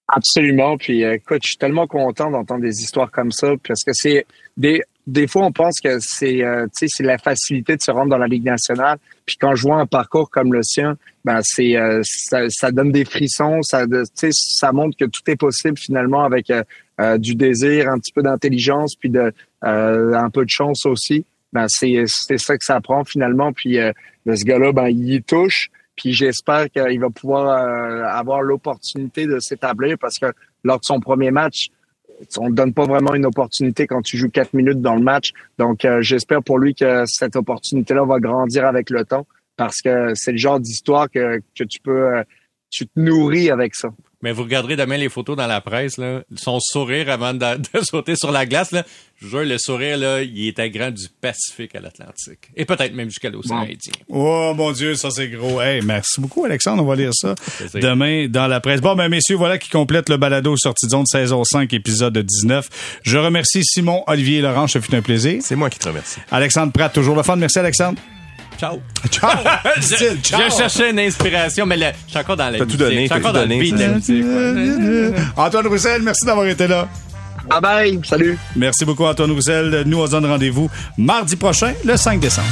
Absolument. Puis, euh, écoute, je suis tellement content d'entendre des histoires comme ça parce que c'est des, des fois, on pense que c'est, euh, c'est la facilité de se rendre dans la Ligue nationale. Puis quand je vois un parcours comme le sien, ben c'est, euh, ça, ça, donne des frissons. Ça, ça montre que tout est possible finalement avec euh, du désir, un petit peu d'intelligence, puis de un peu de chance aussi. Ben c'est, c'est ça que ça prend finalement. Puis ce gars-là, ben il y touche. Puis j'espère qu'il va pouvoir avoir l'opportunité de s'établir parce que lors de son premier match, on ne donne pas vraiment une opportunité quand tu joues quatre minutes dans le match. Donc, euh, j'espère pour lui que cette opportunité-là va grandir avec le temps parce que c'est le genre d'histoire que, que tu peux, euh, tu te nourris avec ça. Mais vous regarderez demain les photos dans la presse, là, son sourire avant de, sauter sur la glace, là, je jure, le sourire, là, il était grand du Pacifique à l'Atlantique. Et peut-être même jusqu'à l'océan Indien. Oh mon Dieu, ça c'est gros. Hey, merci beaucoup, Alexandre. On va lire ça demain dans la presse. Bon, ben messieurs, voilà qui complète le balado sortie de zone saison 5, épisode 19. Je remercie Simon, Olivier et Laurent. Ça fut un plaisir. C'est moi qui te remercie. Alexandre Pratt, toujours le fun. Merci, Alexandre. Ciao. Ciao. je, je, cherchais une inspiration, mais je suis encore dans la T'as tout donné. Je suis encore dans donné, le Antoine Roussel, merci d'avoir été là. Bye bye. Salut. Merci beaucoup, Antoine Roussel. Nous, on se donne rendez-vous mardi prochain, le 5 décembre.